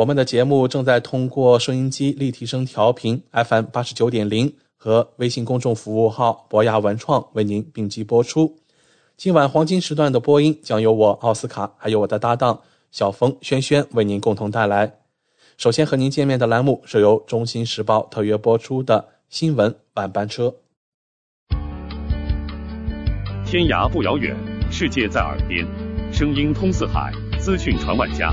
我们的节目正在通过收音机立体声调频 FM 八十九点零和微信公众服务号博雅文创为您并机播出。今晚黄金时段的播音将由我奥斯卡还有我的搭档小峰、轩轩为您共同带来。首先和您见面的栏目是由《中新时报》特约播出的新闻晚班车。天涯不遥远，世界在耳边，声音通四海，资讯传万家。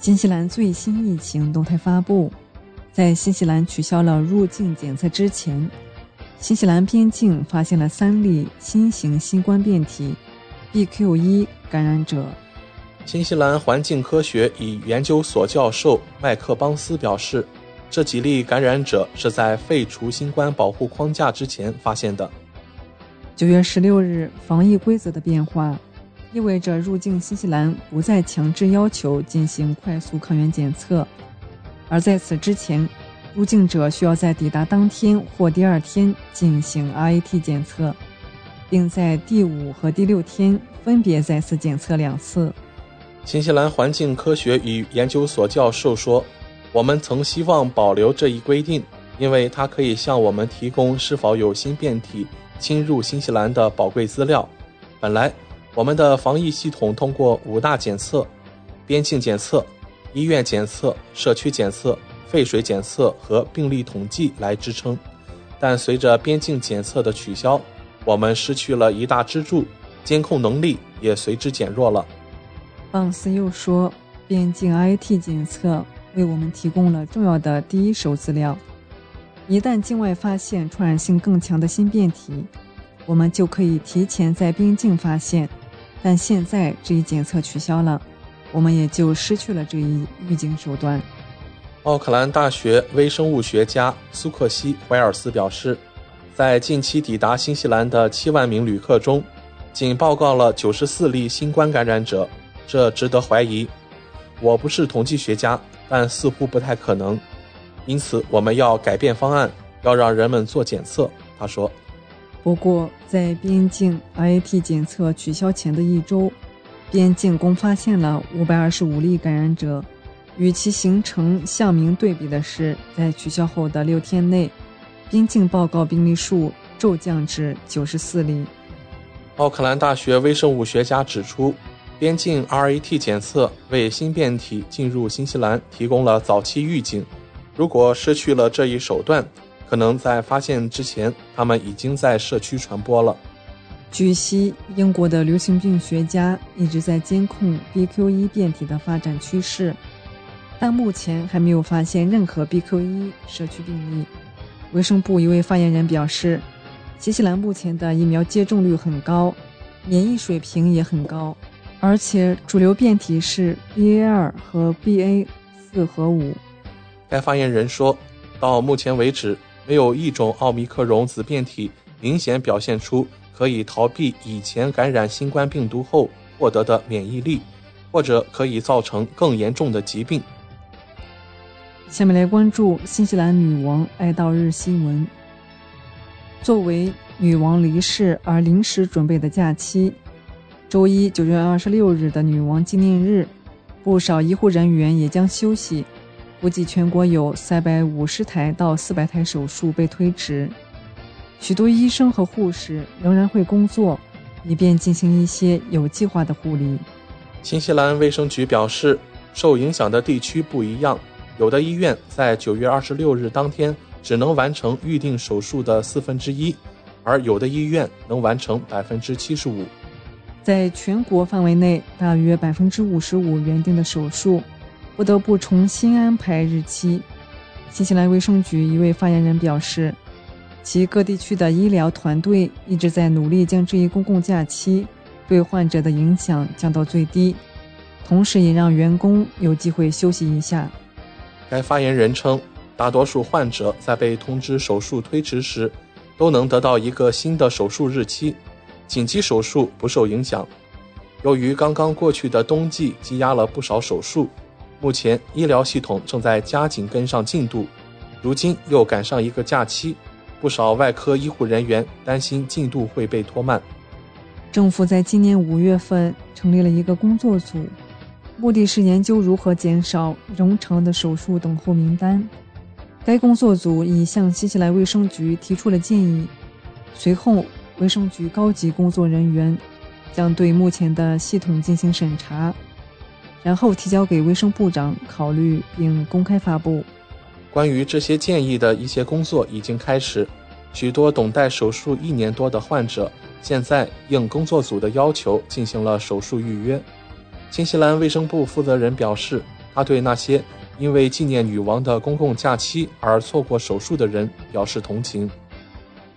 新西兰最新疫情动态发布，在新西兰取消了入境检测之前，新西兰边境发现了三例新型新冠变体 BQ.1 感染者。新西兰环境科学与研究所教授麦克邦斯表示，这几例感染者是在废除新冠保护框架之前发现的。九月十六日，防疫规则的变化。意味着入境新西兰不再强制要求进行快速抗原检测，而在此之前，入境者需要在抵达当天或第二天进行 RAT 检测，并在第五和第六天分别再次检测两次。新西兰环境科学与研究所教授说：“我们曾希望保留这一规定，因为它可以向我们提供是否有新变体侵入新西兰的宝贵资料。本来。”我们的防疫系统通过五大检测：边境检测、医院检测、社区检测、废水检测和病例统计来支撑。但随着边境检测的取消，我们失去了一大支柱，监控能力也随之减弱了。邦斯又说，边境 IT 检测为我们提供了重要的第一手资料。一旦境外发现传染性更强的新变体，我们就可以提前在边境发现。但现在这一检测取消了，我们也就失去了这一预警手段。奥克兰大学微生物学家苏克西·怀尔斯表示，在近期抵达新西兰的七万名旅客中，仅报告了九十四例新冠感染者，这值得怀疑。我不是统计学家，但似乎不太可能。因此，我们要改变方案，要让人们做检测。他说。不过，在边境 RAT 检测取消前的一周，边境共发现了525例感染者。与其形成相明对比的是，在取消后的六天内，边境报告病例数骤降至94例。奥克兰大学微生物学家指出，边境 RAT 检测为新变体进入新西兰提供了早期预警。如果失去了这一手段，可能在发现之前，他们已经在社区传播了。据悉，英国的流行病学家一直在监控 BQ.1 变体的发展趋势，但目前还没有发现任何 BQ.1 社区病例。卫生部一位发言人表示，新西兰目前的疫苗接种率很高，免疫水平也很高，而且主流变体是 BA.2 和 BA.4 和5。该发言人说，到目前为止。没有一种奥密克戎子变体明显表现出可以逃避以前感染新冠病毒后获得的免疫力，或者可以造成更严重的疾病。下面来关注新西兰女王哀悼日新闻。作为女王离世而临时准备的假期。周一九月二十六日的女王纪念日，不少医护人员也将休息。估计全国有三百五十台到四百台手术被推迟。许多医生和护士仍然会工作，以便进行一些有计划的护理。新西兰卫生局表示，受影响的地区不一样，有的医院在九月二十六日当天只能完成预定手术的四分之一，而有的医院能完成百分之七十五。在全国范围内，大约百分之五十五原定的手术不得不重新安排日期。新西兰卫生局一位发言人表示，其各地区的医疗团队一直在努力将这一公共假期对患者的影响降到最低，同时也让员工有机会休息一下。该发言人称，大多数患者在被通知手术推迟时，都能得到一个新的手术日期。紧急手术不受影响。由于刚刚过去的冬季积压了不少手术，目前医疗系统正在加紧跟上进度。如今又赶上一个假期，不少外科医护人员担心进度会被拖慢。政府在今年五月份成立了一个工作组，目的是研究如何减少冗长的手术等候名单。该工作组已向新西兰卫生局提出了建议，随后。卫生局高级工作人员将对目前的系统进行审查，然后提交给卫生部长考虑并公开发布。关于这些建议的一些工作已经开始，许多等待手术一年多的患者现在应工作组的要求进行了手术预约。新西兰卫生部负责人表示，他对那些因为纪念女王的公共假期而错过手术的人表示同情。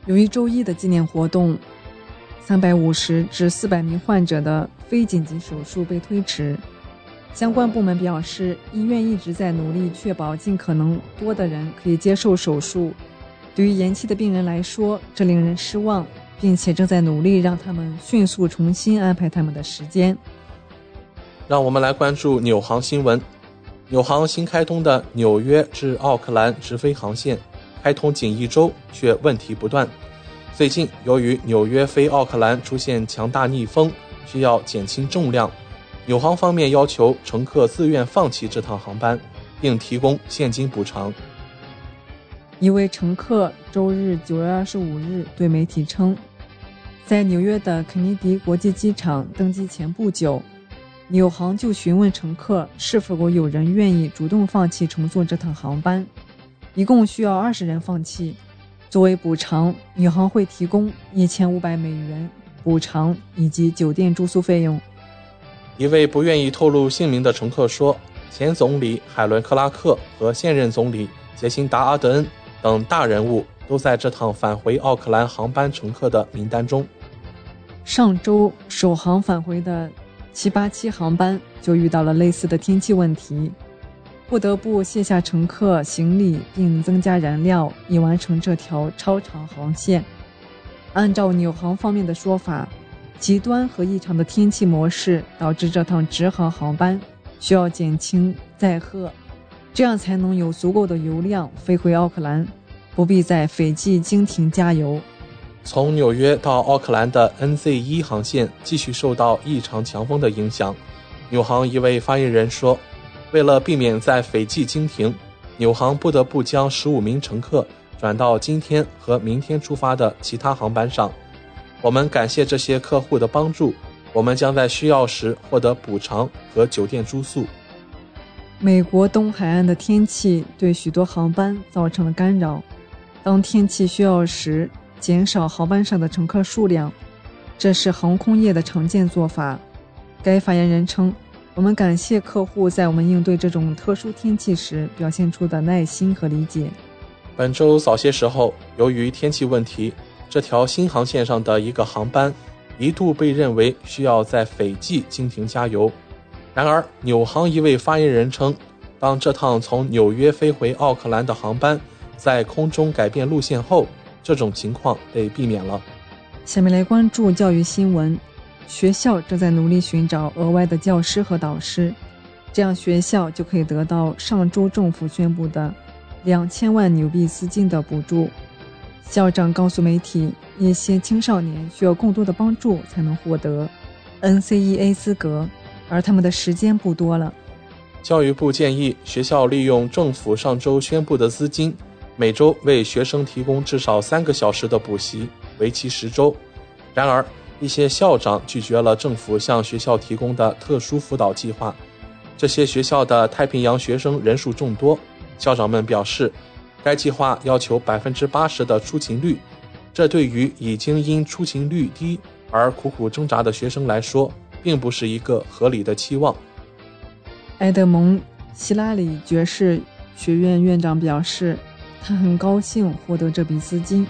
由于周一的纪念活动，三百五十至四百名患者的非紧急手术被推迟。相关部门表示，医院一直在努力确保尽可能多的人可以接受手术。对于延期的病人来说，这令人失望，并且正在努力让他们迅速重新安排他们的时间。让我们来关注纽航新闻。纽航新开通的纽约至奥克兰直飞航线。开通仅一周，却问题不断。最近，由于纽约飞奥克兰出现强大逆风，需要减轻重量，纽航方面要求乘客自愿放弃这趟航班，并提供现金补偿。一位乘客周日九月二十五日对媒体称，在纽约的肯尼迪国际机场登机前不久，纽航就询问乘客是否有人愿意主动放弃乘坐这趟航班。一共需要二十人放弃，作为补偿，纽航会提供一千五百美元补偿以及酒店住宿费用。一位不愿意透露姓名的乘客说：“前总理海伦·克拉克和现任总理杰辛达·阿德恩等大人物都在这趟返回奥克兰航班乘客的名单中。上周首航返回的787航班就遇到了类似的天气问题。”不得不卸下乘客行李，并增加燃料，以完成这条超长航线。按照纽航方面的说法，极端和异常的天气模式导致这趟直航航班需要减轻载荷，这样才能有足够的油量飞回奥克兰，不必在斐济经停加油。从纽约到奥克兰的 NZ 一航线继续受到异常强风的影响。纽航一位发言人说。为了避免在斐济经停，纽航不得不将十五名乘客转到今天和明天出发的其他航班上。我们感谢这些客户的帮助，我们将在需要时获得补偿和酒店住宿。美国东海岸的天气对许多航班造成了干扰，当天气需要时，减少航班上的乘客数量，这是航空业的常见做法。该发言人称。我们感谢客户在我们应对这种特殊天气时表现出的耐心和理解。本周早些时候，由于天气问题，这条新航线上的一个航班一度被认为需要在斐济经停加油。然而，纽航一位发言人称，当这趟从纽约飞回奥克兰的航班在空中改变路线后，这种情况被避免了。下面来关注教育新闻。学校正在努力寻找额外的教师和导师，这样学校就可以得到上周政府宣布的两千万纽币资金的补助。校长告诉媒体，一些青少年需要更多的帮助才能获得 NCEA 资格，而他们的时间不多了。教育部建议学校利用政府上周宣布的资金，每周为学生提供至少三个小时的补习，为期十周。然而，一些校长拒绝了政府向学校提供的特殊辅导计划。这些学校的太平洋学生人数众多，校长们表示，该计划要求百分之八十的出勤率，这对于已经因出勤率低而苦苦挣扎的学生来说，并不是一个合理的期望。埃德蒙·希拉里爵士学院院长表示，他很高兴获得这笔资金，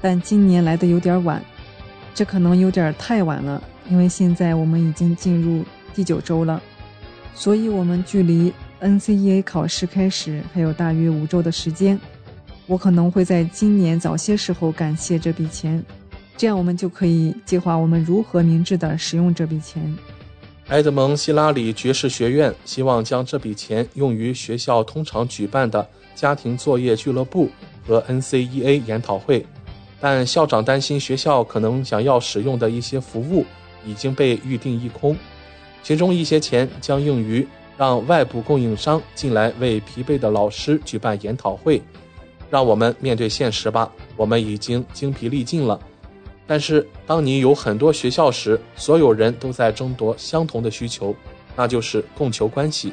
但今年来的有点晚，这可能有点太晚了，因为现在我们已经进入第九周了。所以，我们距离 NCEA 考试开始还有大约五周的时间。我可能会在今年早些时候感谢这笔钱，这样我们就可以计划我们如何明智地使用这笔钱。埃德蒙·希拉里爵士学院希望将这笔钱用于学校通常举办的家庭作业俱乐部和 NCEA 研讨会，但校长担心学校可能想要使用的一些服务已经被预定一空。其中一些钱将用于让外部供应商进来为疲惫的老师举办研讨会。让我们面对现实吧，我们已经精疲力尽了。但是，当你有很多学校时，所有人都在争夺相同的需求，那就是供求关系。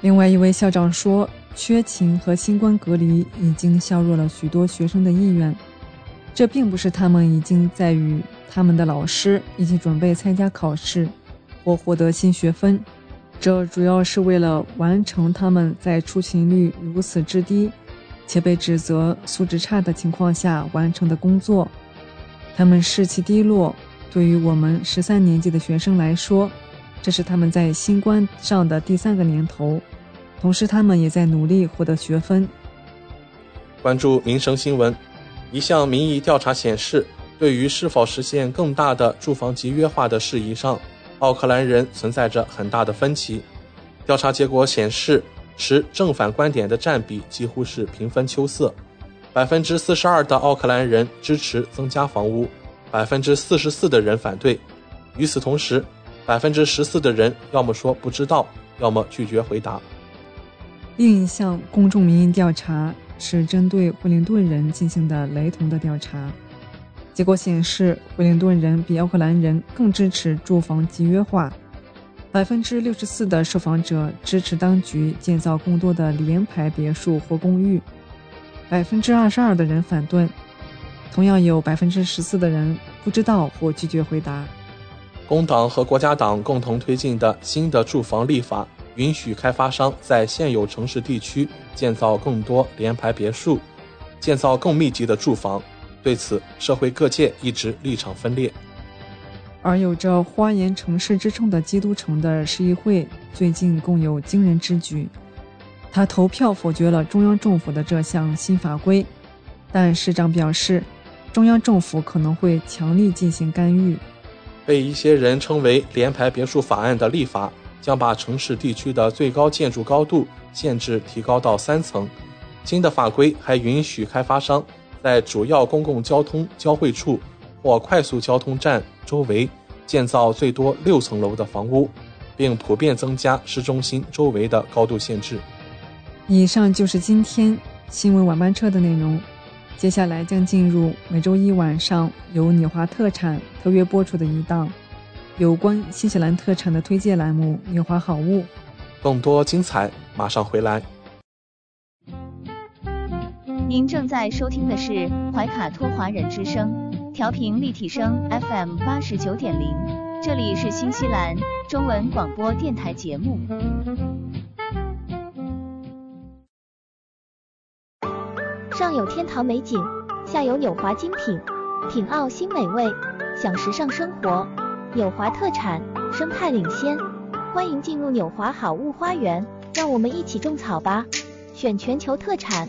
另外一位校长说，缺勤和新冠隔离已经削弱了许多学生的意愿。这并不是他们已经在与他们的老师一起准备参加考试。或获得新学分，这主要是为了完成他们在出勤率如此之低，且被指责素质差的情况下完成的工作。他们士气低落。对于我们十三年级的学生来说，这是他们在新冠上的第三个年头，同时他们也在努力获得学分。关注民生新闻，一项民意调查显示，对于是否实现更大的住房集约化的事宜上。奥克兰人存在着很大的分歧。调查结果显示，持正反观点的占比几乎是平分秋色。百分之四十二的奥克兰人支持增加房屋，百分之四十四的人反对。与此同时，百分之十四的人要么说不知道，要么拒绝回答。另一项公众民意调查是针对惠灵顿人进行的雷同的调查。结果显示，惠灵顿人比奥克兰人更支持住房集约化。百分之六十四的受访者支持当局建造更多的联排别墅或公寓，百分之二十二的人反对。同样有百分之十四的人不知道或拒绝回答。工党和国家党共同推进的新的住房立法，允许开发商在现有城市地区建造更多联排别墅，建造更密集的住房。对此，社会各界一直立场分裂。而有着“花园城市”之称的基督城的市议会最近共有惊人之举，他投票否决了中央政府的这项新法规。但市长表示，中央政府可能会强力进行干预。被一些人称为“联排别墅法案”的立法，将把城市地区的最高建筑高度限制提高到三层。新的法规还允许开发商。在主要公共交通交汇处或快速交通站周围建造最多六层楼的房屋，并普遍增加市中心周围的高度限制。以上就是今天新闻晚班车的内容。接下来将进入每周一晚上由纽华特产特约播出的一档有关新西兰特产的推荐栏目《纽华好物》。更多精彩马上回来。您正在收听的是怀卡托华人之声，调频立体声 FM 八十九点零，这里是新西兰中文广播电台节目。上有天堂美景，下有纽华精品，品澳新美味，享时尚生活。纽华特产，生态领先，欢迎进入纽华好物花园，让我们一起种草吧！选全球特产。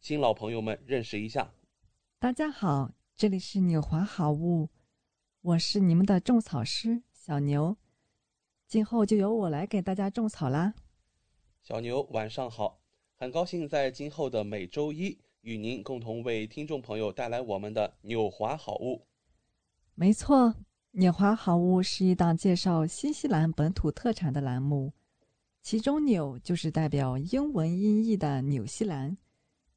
新老朋友们认识一下。大家好，这里是纽华好物，我是你们的种草师小牛，今后就由我来给大家种草啦。小牛晚上好，很高兴在今后的每周一与您共同为听众朋友带来我们的纽华好物。没错，纽华好物是一档介绍新西兰本土特产的栏目，其中“纽”就是代表英文音译的纽西兰，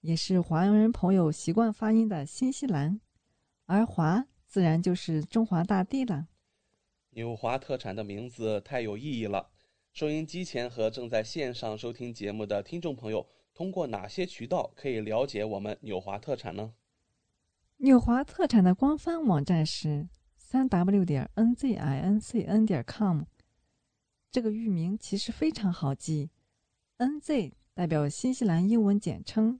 也是华人朋友习惯发音的新西兰，而“华”自然就是中华大地了。纽华特产的名字太有意义了。收音机前和正在线上收听节目的听众朋友，通过哪些渠道可以了解我们纽华特产呢？纽华特产的官方网站是三 w 点 n z i n c n 点 com。这个域名其实非常好记，N Z 代表新西兰英文简称，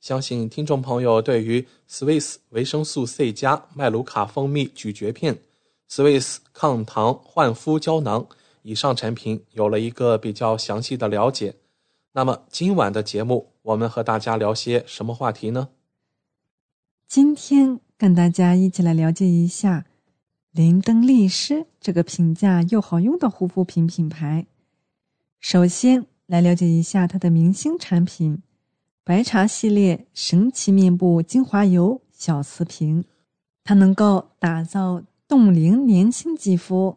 相信听众朋友对于 Swiss 维生素 C 加麦卢卡蜂蜜咀嚼片、Swiss 抗糖焕肤胶囊。以上产品有了一个比较详细的了解，那么今晚的节目我们和大家聊些什么话题呢？今天跟大家一起来了解一下林登丽诗这个平价又好用的护肤品品牌。首先来了解一下它的明星产品——白茶系列神奇面部精华油小瓷瓶，它能够打造冻龄年轻肌肤。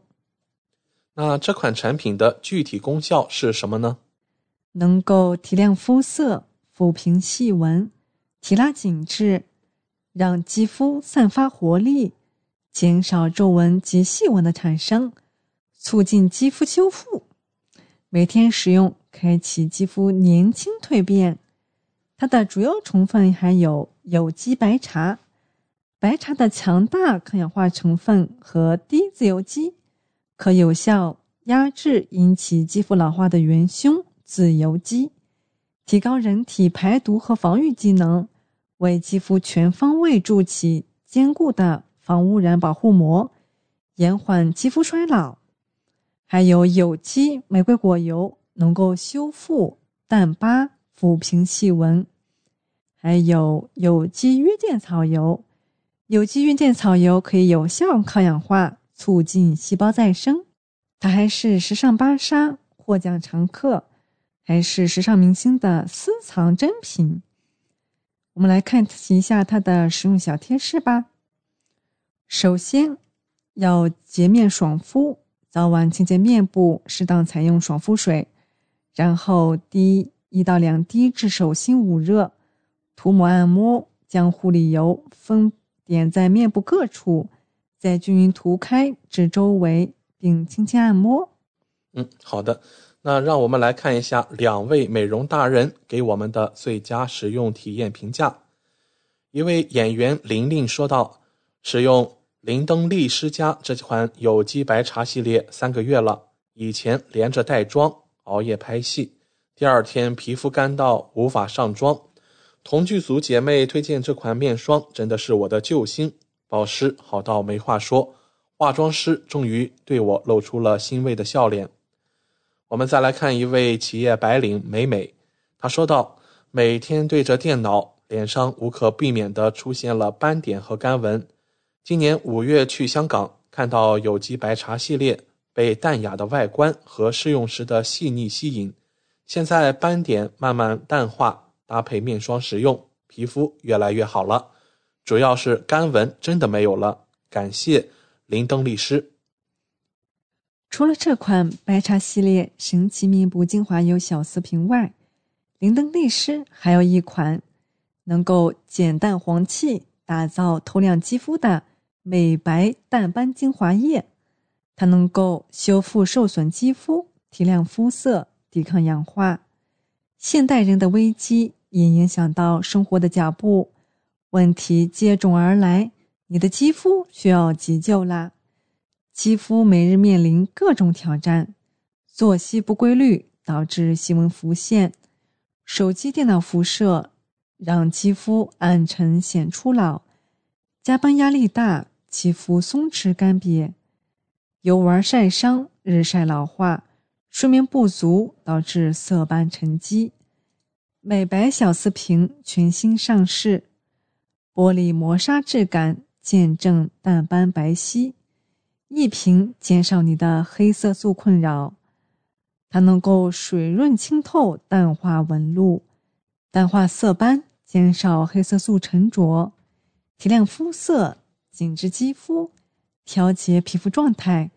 那这款产品的具体功效是什么呢？能够提亮肤色、抚平细纹、提拉紧致，让肌肤散发活力，减少皱纹及细纹的产生，促进肌肤修复。每天使用，开启肌肤年轻蜕变。它的主要成分含有有机白茶，白茶的强大抗氧化成分和低自由基。可有效压制引起肌肤老化的元凶自由基，提高人体排毒和防御机能，为肌肤全方位筑起坚固的防污染保护膜，延缓肌肤衰老。还有有机玫瑰果油，能够修复淡疤、抚平细纹。还有有机约见草油，有机约见草油可以有效抗氧化。促进细胞再生，它还是时尚芭莎获奖常客，还是时尚明星的私藏珍品。我们来看一下它的使用小贴士吧。首先要洁面爽肤，早晚清洁面部，适当采用爽肤水，然后滴一到两滴至手心捂热，涂抹按摩，将护理油分点在面部各处，再均匀涂开至周围，并轻轻按摩。嗯，好的。那让我们来看一下两位美容达人给我们的最佳使用体验评价。一位演员玲玲说道：“使用。”灵登丽诗佳这款有机白茶系列三个月了，以前连着带妆，熬夜拍戏，第二天皮肤干到无法上妆。同剧组姐妹推荐这款面霜，真的是我的救星，保湿好到没话说。化妆师终于对我露出了欣慰的笑脸。我们再来看一位企业白领美美，她说道：“每天对着电脑，脸上无可避免地出现了斑点和干纹。”今年五月去香港，看到有机白茶系列，被淡雅的外观和试用时的细腻吸引。现在斑点慢慢淡化，搭配面霜使用，皮肤越来越好了。主要是干纹真的没有了。感谢林登律师。除了这款白茶系列神奇面部精华油小四瓶外，林登律师还有一款能够减淡黄气、打造透亮肌肤的。美白淡斑精华液，它能够修复受损肌肤、提亮肤色、抵抗氧化。现代人的危机也影响到生活的脚步，问题接踵而来，你的肌肤需要急救啦！肌肤每日面临各种挑战，作息不规律导致细纹浮现，手机、电脑辐射让肌肤暗沉显初老，加班压力大。肌肤松弛干瘪，游玩晒伤、日晒老化、睡眠不足导致色斑沉积。美白小瓷瓶全新上市，玻璃磨砂质感，见证淡斑白皙，一瓶减少你的黑色素困扰。它能够水润清透，淡化纹路，淡化色斑，减少黑色素沉着，提亮肤色。紧致肌肤，调节皮肤状态，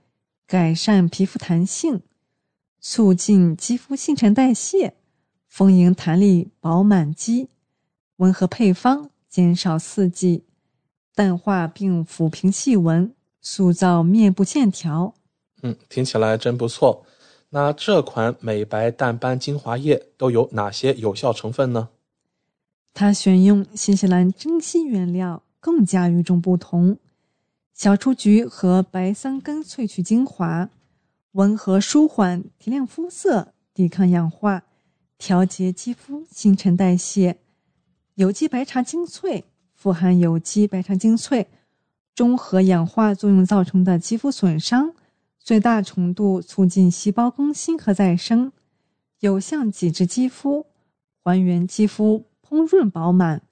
改善皮肤弹性，促进肌肤新陈代谢，丰盈弹力饱满肌，温和配方，减少刺激，淡化并抚平细纹，塑造面部线条。嗯，听起来真不错。那这款美白淡斑精华液都有哪些有效成分呢？它选用新西兰珍稀原料。更加与众不同，小雏菊和白桑根萃取精华，温和舒缓，提亮肤色，抵抗氧化，调节肌肤新陈代谢。有机白茶精粹富含有机白茶精粹，中和氧化作用造成的肌肤损伤，最大程度促进细胞更新和再生，有效紧致肌肤，还原肌肤蓬润饱满。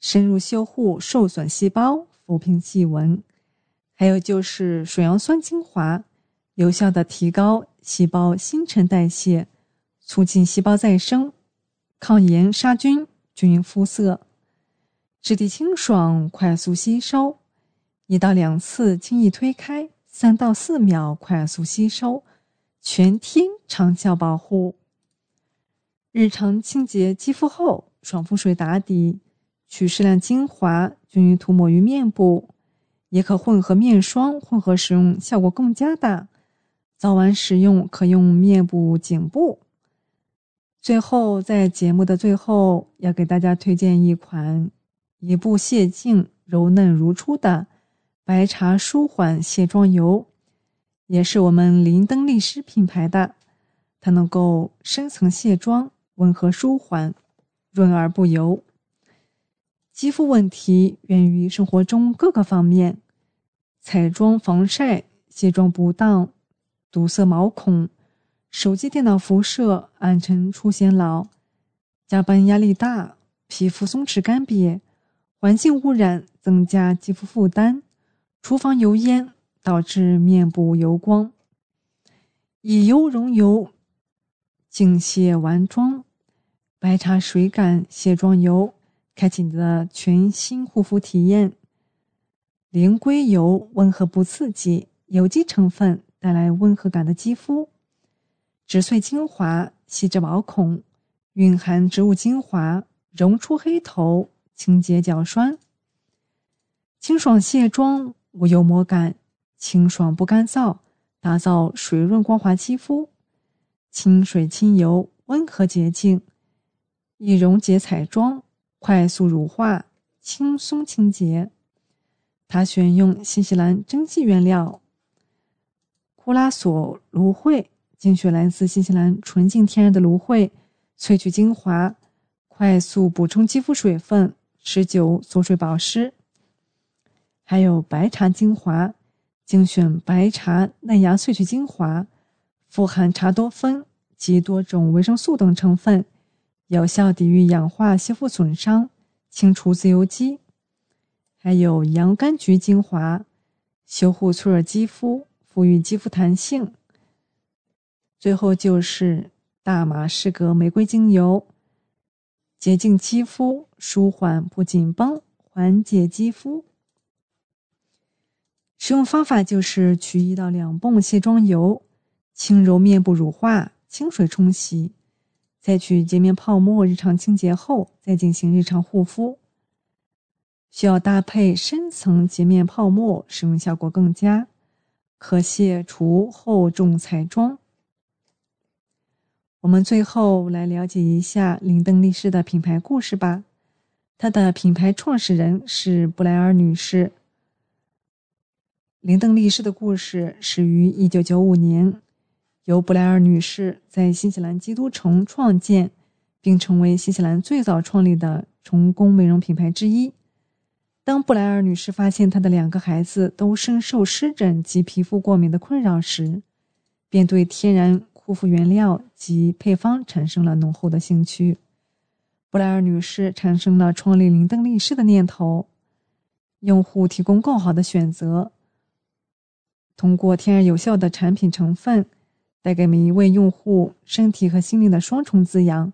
深入修护受损细胞，抚平细纹，还有就是水杨酸精华，有效的提高细胞新陈代谢，促进细胞再生，抗炎杀菌，均匀肤色，质地清爽，快速吸收，一到两次轻易推开，三到四秒快速吸收，全天长效保护。日常清洁肌肤后，爽肤水打底。取适量精华，均匀涂抹于面部，也可混合面霜混合使用，效果更佳的。早晚使用可用面部、颈部。最后，在节目的最后，要给大家推荐一款一步卸净、柔嫩如初的白茶舒缓卸妆油，也是我们林登丽诗品牌的。它能够深层卸妆，温和舒缓，润而不油。肌肤问题源于生活中各个方面：彩妆、防晒、卸妆不当、堵塞毛孔、手机、电脑辐射、暗沉出显老、加班压力大、皮肤松弛干瘪、环境污染增加肌肤负担、厨房油烟导致面部油光。以油溶油，净卸完妆，白茶水感卸妆油。开启你的全新护肤体验。灵硅油温和不刺激，有机成分带来温和感的肌肤。植萃精华细致毛孔，蕴含植物精华，溶出黑头，清洁角栓。清爽卸妆，无油膜感，清爽不干燥，打造水润光滑肌肤。清水清油，温和洁净，易溶解彩妆，快速乳化，轻松清洁。它选用新西兰蒸汽原料库拉索芦荟，精选来自新西兰纯净天然的芦荟萃取精华，快速补充肌肤水分，持久锁水保湿。还有白茶精华，精选白茶嫩芽萃取精华，富含茶多酚及多种维生素等成分，有效抵御氧化吸附损伤，清除自由基。还有洋甘菊精华，修护脆弱肌肤，赋予肌肤弹性。最后就是大马士革玫瑰精油，洁净肌肤，舒缓不紧绷，缓解肌肤。使用方法就是取一到两泵卸妆油，轻柔面部乳化，清水冲洗，再取洁面泡沫日常清洁后，再进行日常护肤。需要搭配深层洁面泡沫，使用效果更佳，可卸除厚重彩妆。我们最后来了解一下林登利诗的品牌故事吧。它的品牌创始人是布莱尔女士。林登利诗的故事始于一九九五年，由布莱尔女士在新西兰基督城创建，并成为新西兰最早创立的成功美容品牌之一。当布莱尔女士发现她的两个孩子都深受湿疹及皮肤过敏的困扰时，便对天然护肤原料及配方产生了浓厚的兴趣。布莱尔女士产生了创立林登利诗的念头，用户提供更好的选择。通过天然有效的产品成分，带给每一位用户身体和心灵的双重滋养，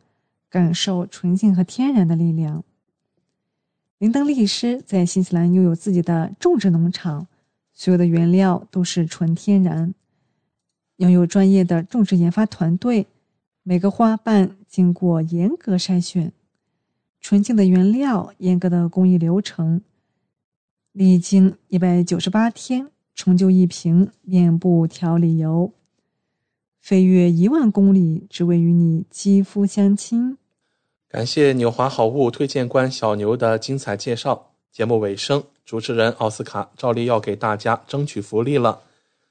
感受纯净和天然的力量。林登利诗在新西兰拥有自己的种植农场，所有的原料都是纯天然，拥有专业的种植研发团队，每个花瓣经过严格筛选，纯净的原料，严格的工艺流程，历经一百九十八天。成就一瓶面部调理油，飞越一万公里，只为与你肌肤相亲。感谢纽华好物推荐官小牛的精彩介绍。节目尾声，主持人奥斯卡照例要给大家争取福利了。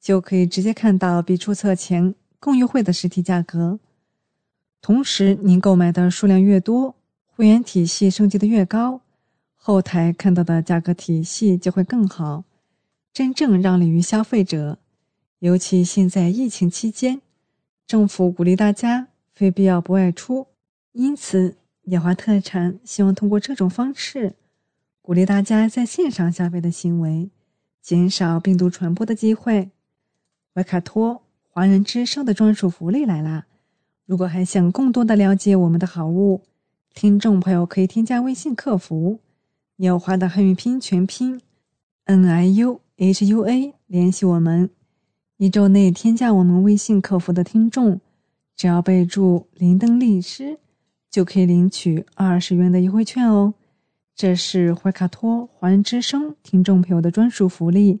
就可以直接看到比注册前更优惠的实体价格。同时，您购买的数量越多，会员体系升级的越高，后台看到的价格体系就会更好。真正让利于消费者，尤其现在疫情期间，政府鼓励大家非必要不外出，因此野花特产希望通过这种方式，鼓励大家在线上消费的行为，减少病毒传播的机会。维卡托华人之声的专属福利来啦！如果还想更多的了解我们的好物，听众朋友可以添加微信客服“纽华”的汉语拼音全拼 “n i u”。H U A 联系我们，一周内添加我们微信客服的听众，只要备注“林登律师”，就可以领取二十元的优惠券哦。这是怀卡托华人之声听众朋友的专属福利，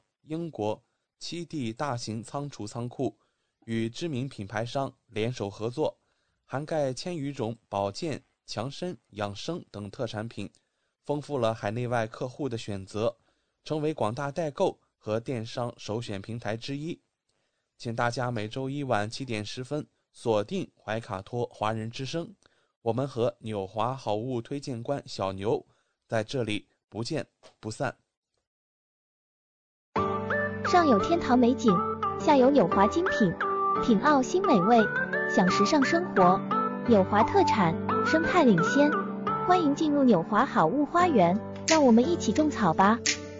英国七地大型仓储仓库。与知名品牌商联手合作，涵盖千余种保健、强身、养生等特产品，丰富了海内外客户的选择，成为广大代购和电商首选平台之一。请大家每周一晚七点十分锁定怀卡托华人之声，我们和纽华好物推荐官小牛在这里不见不散。上有天堂美景，下有纽华精品。品澳新美味，享时尚生活，纽华特产，生态领先。欢迎进入纽华好物花园，让我们一起种草吧！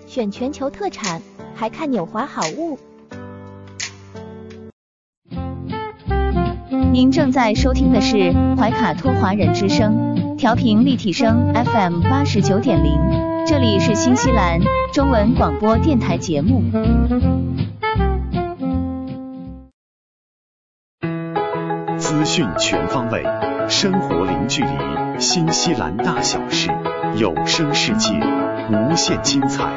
选全球特产，还看纽华好物。您正在收听的是怀卡托华人之声，调频立体声 FM 八十九点零，这里是新西兰中文广播电台节目。资讯全方位，生活零距离，新西兰大小事，有声世界，无限精彩。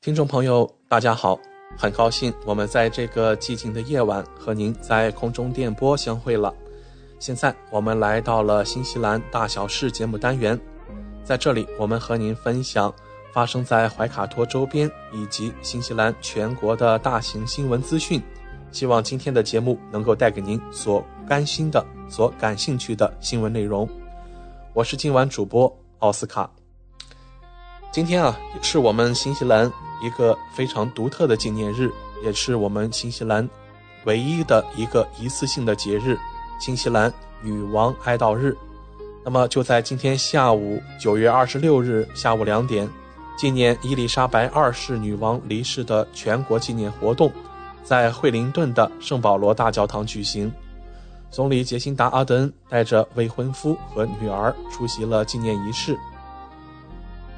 听众朋友，大家好，很高兴我们在这个寂静的夜晚和您在空中电波相会了。现在我们来到了新西兰大小事节目单元，在这里我们和您分享发生在怀卡托周边以及新西兰全国的大型新闻资讯。希望今天的节目能够带给您所关心的、所感兴趣的新闻内容。我是今晚主播奥斯卡。今天啊，是我们新西兰一个非常独特的纪念日，也是我们新西兰唯一的一个一次性的节日——新西兰女王哀悼日。那么就在今天下午九月二十六日下午两点，纪念伊丽莎白二世女王离世的全国纪念活动。在惠灵顿的圣保罗大教堂举行，总理杰辛达·阿德恩带着未婚夫和女儿出席了纪念仪式。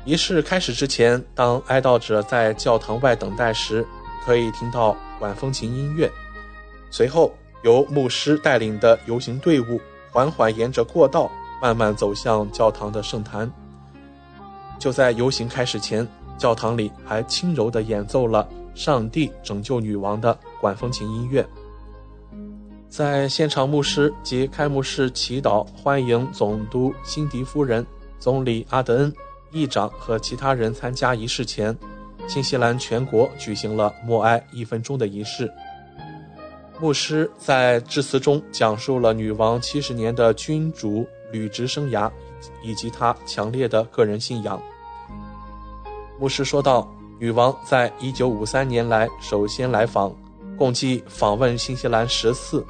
仪式开始之前，当哀悼者在教堂外等待时，可以听到管风琴音乐。随后，由牧师带领的游行队伍缓缓沿着过道慢慢走向教堂的圣坛。就在游行开始前，教堂里还轻柔地演奏了。上帝拯救女王的管风琴音乐，在现场，牧师及开幕式祈祷欢迎总督辛迪夫人、总理阿德恩、议长和其他人参加仪式前，新西兰全国举行了默哀一分钟的仪式。牧师在致辞中讲述了女王七十年的君主履职生涯，以及她强烈的个人信仰。牧师说道。女王在一九五三年来首先来访，共计访问新西兰十次。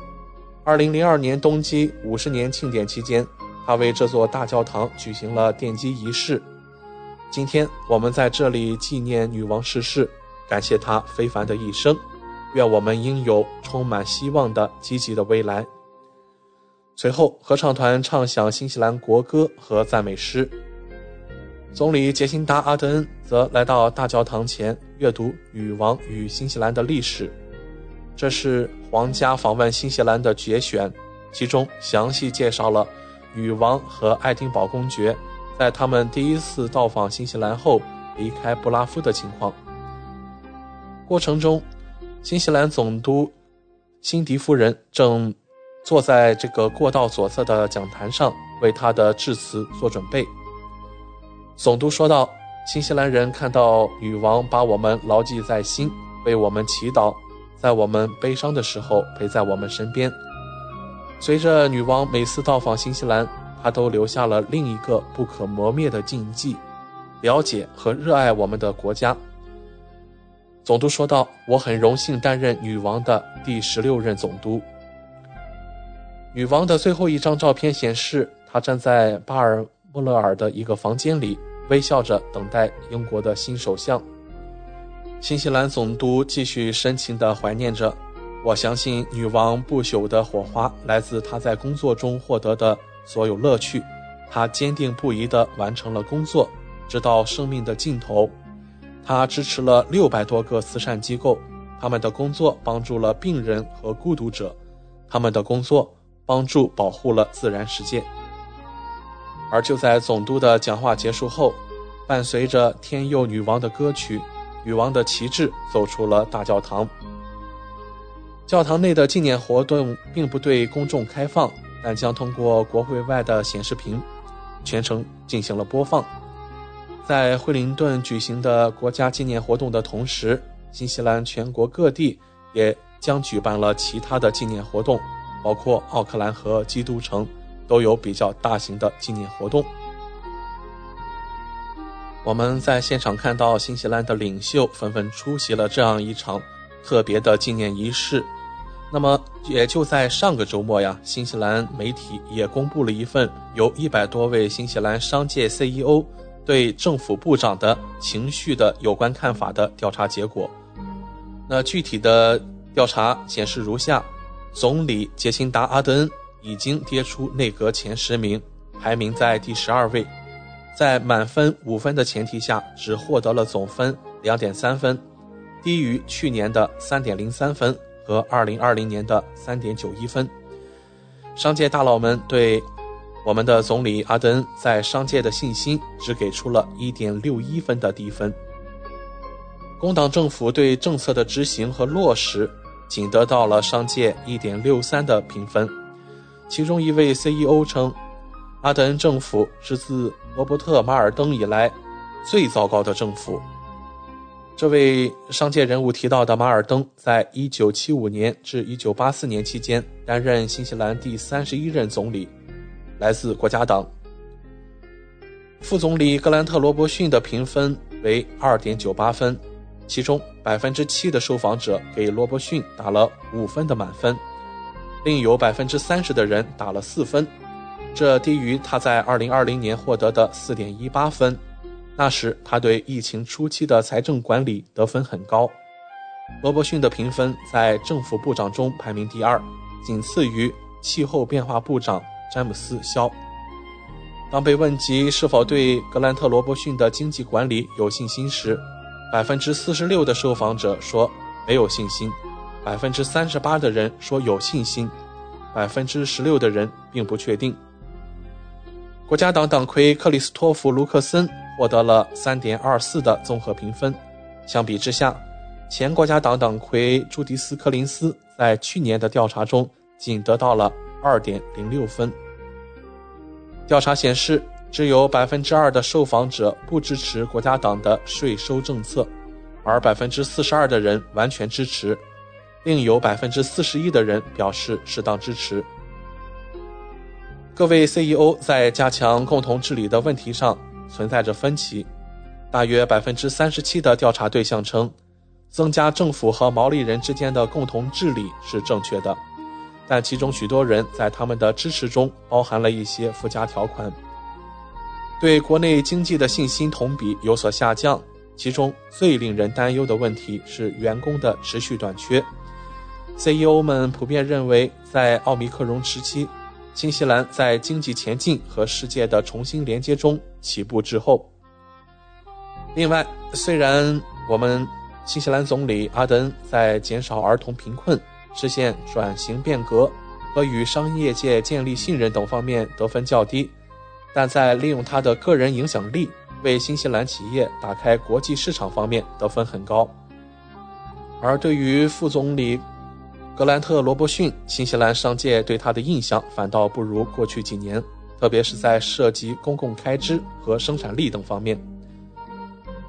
二零零二年冬季五十年庆典期间，她为这座大教堂举行了奠基仪式。今天我们在这里纪念女王逝世，感谢她非凡的一生，愿我们应有充满希望的积极的未来。随后，合唱团唱响新西兰国歌和赞美诗。总理杰辛达·阿德恩则来到大教堂前阅读女王与新西兰的历史。这是皇家访问新西兰的节选，其中详细介绍了女王和爱丁堡公爵在他们第一次到访新西兰后离开布拉夫的情况。过程中，新西兰总督辛迪夫人正坐在这个过道左侧的讲坛上，为她的致辞做准备。总督说道：“新西兰人看到女王把我们牢记在心，为我们祈祷，在我们悲伤的时候陪在我们身边。随着女王每次到访新西兰，她都留下了另一个不可磨灭的印记：了解和热爱我们的国家。”总督说道：“我很荣幸担任女王的第十六任总督。”女王的最后一张照片显示，她站在巴尔莫勒尔的一个房间里。微笑着等待英国的新首相。新西兰总督继续深情地怀念着我相信女王不朽的火花来自她在工作中获得的所有乐趣。她坚定不移地完成了工作，直到生命的尽头。他支持了六百多个慈善机构，他们的工作帮助了病人和孤独者，他们的工作帮助保护了自然世界。而就在总督的讲话结束后，伴随着天佑女王的歌曲，女王的旗帜走出了大教堂。教堂内的纪念活动并不对公众开放，但将通过国会外的显示屏全程进行了播放。在惠灵顿举行的国家纪念活动的同时，新西兰全国各地也将举办了其他的纪念活动，包括奥克兰和基督城都有比较大型的纪念活动。我们在现场看到新西兰的领袖纷纷出席了这样一场特别的纪念仪式。那么，也就在上个周末呀，新西兰媒体也公布了一份由一百多位新西兰商界 CEO。对政府部长的情绪的有关看法的调查结果，那具体的调查显示如下：总理杰辛达·阿德恩已经跌出内阁前十名，排名在第十二位，在满分五分的前提下，只获得了总分两点三分，低于去年的三点零三分和二零二零年的三点九一分。商界大佬们对。我们的总理阿德恩在商界的信心只给出了一点六一分的低分。工党政府对政策的执行和落实仅得到了商界一点六三的评分。其中一位 CEO 称，阿德恩政府是自罗伯特·马尔登以来最糟糕的政府。这位商界人物提到的马尔登，在一九七五年至一九八四年期间担任新西兰第三十一任总理。来自国家党，副总理格兰特·罗伯逊的评分为二点九八分，其中百分之七的受访者给罗伯逊打了五分的满分，另有百分之三十的人打了四分，这低于他在二零二零年获得的四点一八分。那时他对疫情初期的财政管理得分很高。罗伯逊的评分在政府部长中排名第二，仅次于气候变化部长。詹姆斯·肖。当被问及是否对格兰特·罗伯逊的经济管理有信心时，百分之四十六的受访者说没有信心，百分之三十八的人说有信心，百分之十六的人并不确定。国家党党魁克里斯托弗·卢克森获得了三点二四的综合评分，相比之下，前国家党党魁朱迪斯·柯林斯在去年的调查中仅得到了。二点零六分。调查显示，只有百分之二的受访者不支持国家党的税收政策，而百分之四十二的人完全支持，另有百分之四十一的人表示适当支持。各位 CEO 在加强共同治理的问题上存在着分歧，大约百分之三十七的调查对象称，增加政府和毛利人之间的共同治理是正确的。但其中许多人在他们的支持中包含了一些附加条款，对国内经济的信心同比有所下降。其中最令人担忧的问题是员工的持续短缺。CEO 们普遍认为，在奥密克戎时期，新西兰在经济前进和世界的重新连接中起步滞后。另外，虽然我们新西兰总理阿德恩在减少儿童贫困。实现转型变革和与商业界建立信任等方面得分较低，但在利用他的个人影响力为新西兰企业打开国际市场方面得分很高。而对于副总理格兰特·罗伯逊，新西兰商界对他的印象反倒不如过去几年，特别是在涉及公共开支和生产力等方面。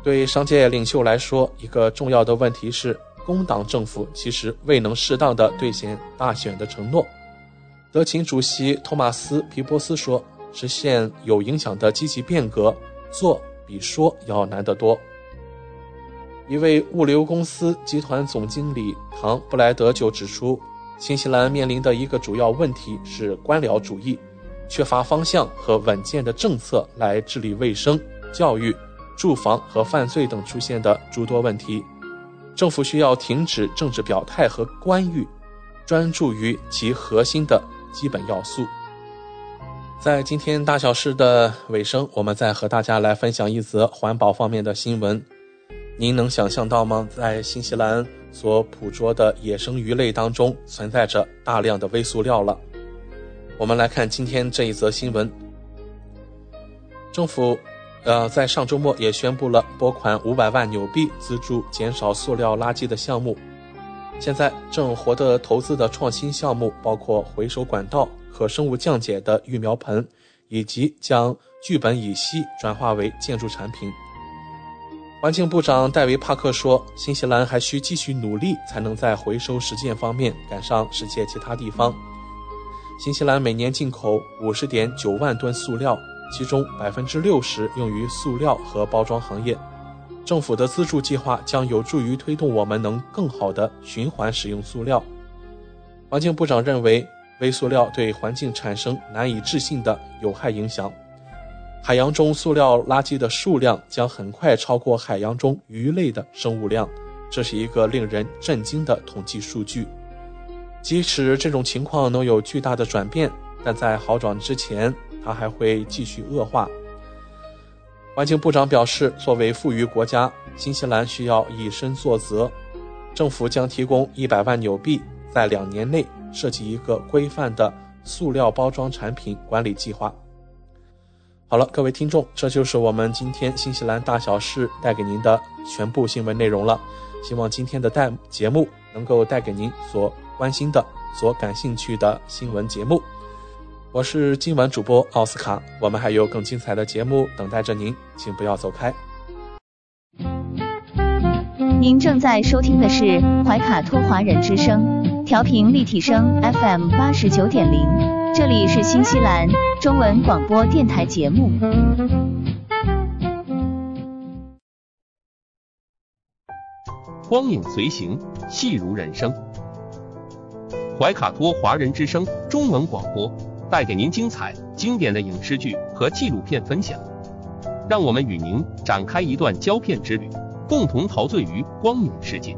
对商界领袖来说，一个重要的问题是。工党政府其实未能适当的兑现大选的承诺。德勤主席托马斯·皮波斯说：“实现有影响的积极变革，做比说要难得多。”一位物流公司集团总经理唐·布莱德就指出，新西兰面临的一个主要问题是官僚主义，缺乏方向和稳健的政策来治理卫生、教育、住房和犯罪等出现的诸多问题。政府需要停止政治表态和干预，专注于其核心的基本要素。在今天大小事的尾声，我们再和大家来分享一则环保方面的新闻。您能想象到吗？在新西兰所捕捉的野生鱼类当中，存在着大量的微塑料了。我们来看今天这一则新闻。政府，呃，在上周末也宣布了拨款五百万纽币资助减少塑料垃圾的项目。现在正获得投资的创新项目包括回收管道。可生物降解的育苗盆，以及将聚苯乙烯转化为建筑产品。环境部长戴维·帕克说：“新西兰还需继续努力，才能在回收实践方面赶上世界其他地方。”新西兰每年进口五十点九万吨塑料，其中百分之六十用于塑料和包装行业。政府的资助计划将有助于推动我们能更好地循环使用塑料。环境部长认为。微塑料对环境产生难以置信的有害影响，海洋中塑料垃圾的数量将很快超过海洋中鱼类的生物量，这是一个令人震惊的统计数据。即使这种情况能有巨大的转变，但在好转之前，它还会继续恶化。环境部长表示，作为富裕国家，新西兰需要以身作则，政府将提供一百万纽币，在两年内。设计一个规范的塑料包装产品管理计划。好了，各位听众，这就是我们今天新西兰大小事带给您的全部新闻内容了。希望今天的带节目能够带给您所关心的、所感兴趣的新闻节目。我是今晚主播奥斯卡，我们还有更精彩的节目等待着您，请不要走开。您正在收听的是怀卡托华人之声。调频立体声 FM 八十九点零，这里是新西兰中文广播电台节目。光影随行，戏如人生。怀卡托华人之声中文广播带给您精彩经典的影视剧和纪录片分享，让我们与您展开一段胶片之旅，共同陶醉于光影世界。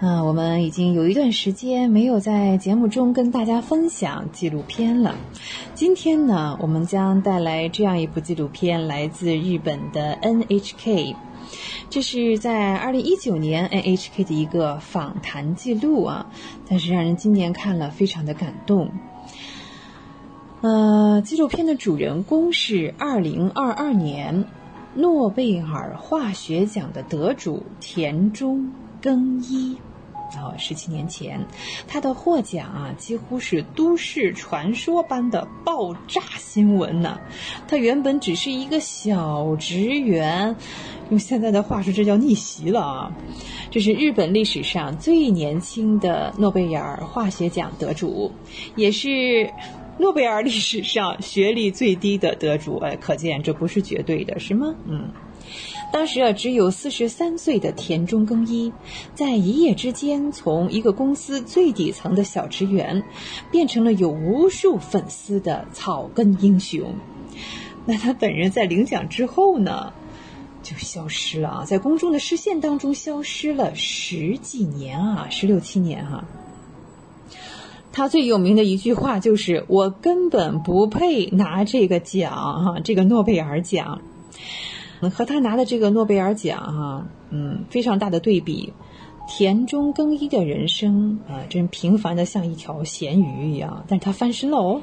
啊，我们已经有一段时间没有在节目中跟大家分享纪录片了。今天呢，我们将带来这样一部纪录片，来自日本的 NHK。这是在二零一九年 NHK 的一个访谈记录啊，但是让人今年看了非常的感动。呃，纪录片的主人公是二零二二年诺贝尔化学奖的得主田中耕一。哦，十七年前，他的获奖啊，几乎是都市传说般的爆炸新闻呢。他原本只是一个小职员，用现在的话说，这叫逆袭了啊！这是日本历史上最年轻的诺贝尔化学奖得主，也是诺贝尔历史上学历最低的得主。哎，可见这不是绝对的，是吗？嗯。当时啊，只有四十三岁的田中耕一，在一夜之间从一个公司最底层的小职员，变成了有无数粉丝的草根英雄。那他本人在领奖之后呢，就消失了啊，在公众的视线当中消失了十几年啊，十六七年哈。他最有名的一句话就是：“我根本不配拿这个奖哈，这个诺贝尔奖。”和他拿的这个诺贝尔奖，哈，嗯，非常大的对比。田中耕一的人生啊，真平凡的像一条咸鱼一样，但是他翻身了哦。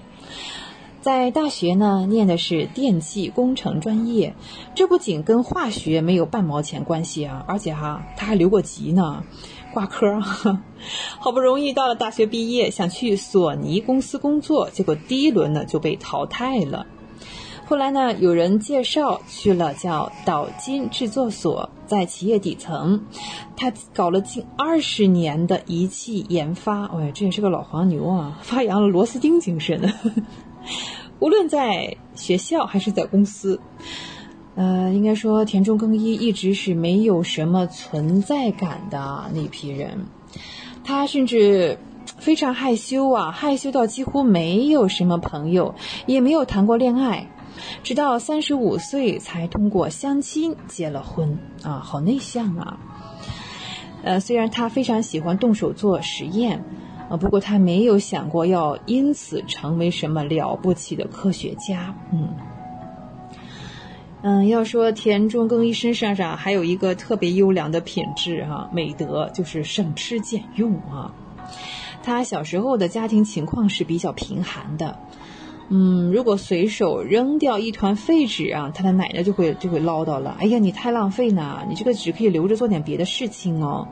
在大学呢念的是电气工程专业，这不仅跟化学没有半毛钱关系啊，而且哈他还留过级呢，挂科。好不容易到了大学毕业，想去索尼公司工作，结果第一轮呢就被淘汰了。后来呢，有人介绍去了叫岛金制作所，在企业底层，他搞了近二十年的仪器研发。哎，这也是个老黄牛啊，发扬了螺丝钉精神。无论在学校还是在公司，呃，应该说田中耕一一直是没有什么存在感的那批人。他甚至非常害羞啊，害羞到几乎没有什么朋友，也没有谈过恋爱。直到三十五岁才通过相亲结了婚啊，好内向啊。呃，虽然他非常喜欢动手做实验啊，不过他没有想过要因此成为什么了不起的科学家。嗯嗯，要说田中耕一身上上还有一个特别优良的品质哈，美德就是省吃俭用啊。他小时候的家庭情况是比较贫寒的。嗯，如果随手扔掉一团废纸啊，他的奶奶就会就会唠叨了。哎呀，你太浪费呢，你这个纸可以留着做点别的事情哦。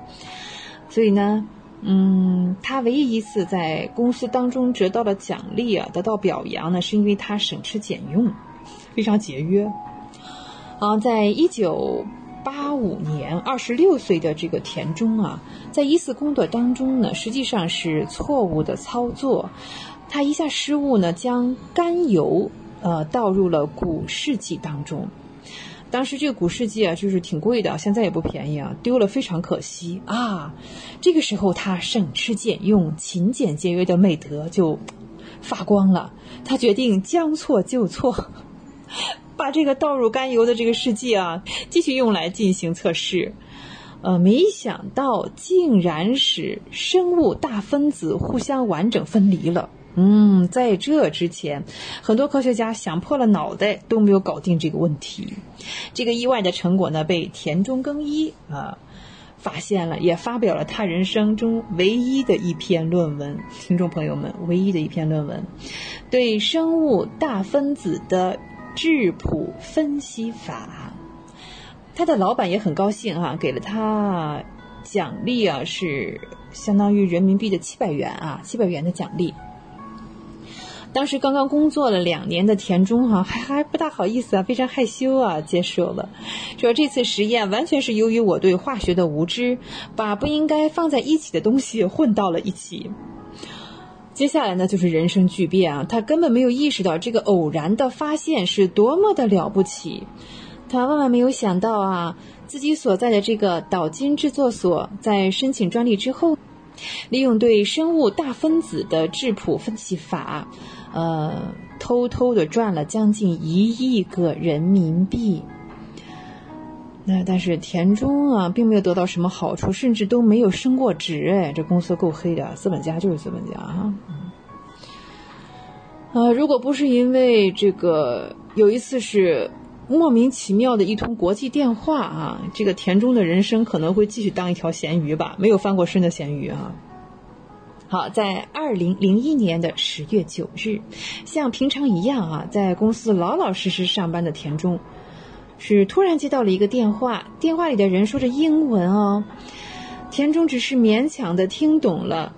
所以呢，嗯，他唯一一次在公司当中得到了奖励啊，得到表扬呢，是因为他省吃俭用，非常节约。啊，在一九八五年，二十六岁的这个田中啊，在一次工作当中呢，实际上是错误的操作。他一下失误呢，将甘油呃倒入了古试剂当中。当时这个古试剂啊，就是挺贵的，现在也不便宜啊，丢了非常可惜啊。这个时候他省吃俭用、勤俭节约的美德就发光了。他决定将错就错，把这个倒入甘油的这个试剂啊，继续用来进行测试。呃，没想到竟然使生物大分子互相完整分离了。嗯，在这之前，很多科学家想破了脑袋都没有搞定这个问题。这个意外的成果呢，被田中耕一啊发现了，也发表了他人生中唯一的一篇论文。听众朋友们，唯一的一篇论文，对生物大分子的质谱分析法。他的老板也很高兴啊，给了他奖励啊，是相当于人民币的七百元啊，七百元的奖励。当时刚刚工作了两年的田中哈还还不大好意思啊，非常害羞啊，接受了，说这次实验完全是由于我对化学的无知，把不应该放在一起的东西混到了一起。接下来呢，就是人生巨变啊，他根本没有意识到这个偶然的发现是多么的了不起，他万万没有想到啊，自己所在的这个岛金制作所在申请专利之后，利用对生物大分子的质谱分析法。呃，偷偷的赚了将近一亿个人民币。那但是田中啊，并没有得到什么好处，甚至都没有升过职。哎，这公司够黑的，资本家就是资本家哈。啊，如果不是因为这个有一次是莫名其妙的一通国际电话啊，这个田中的人生可能会继续当一条咸鱼吧，没有翻过身的咸鱼啊。好，在二零零一年的十月九日，像平常一样啊，在公司老老实实上班的田中，是突然接到了一个电话，电话里的人说着英文哦，田中只是勉强的听懂了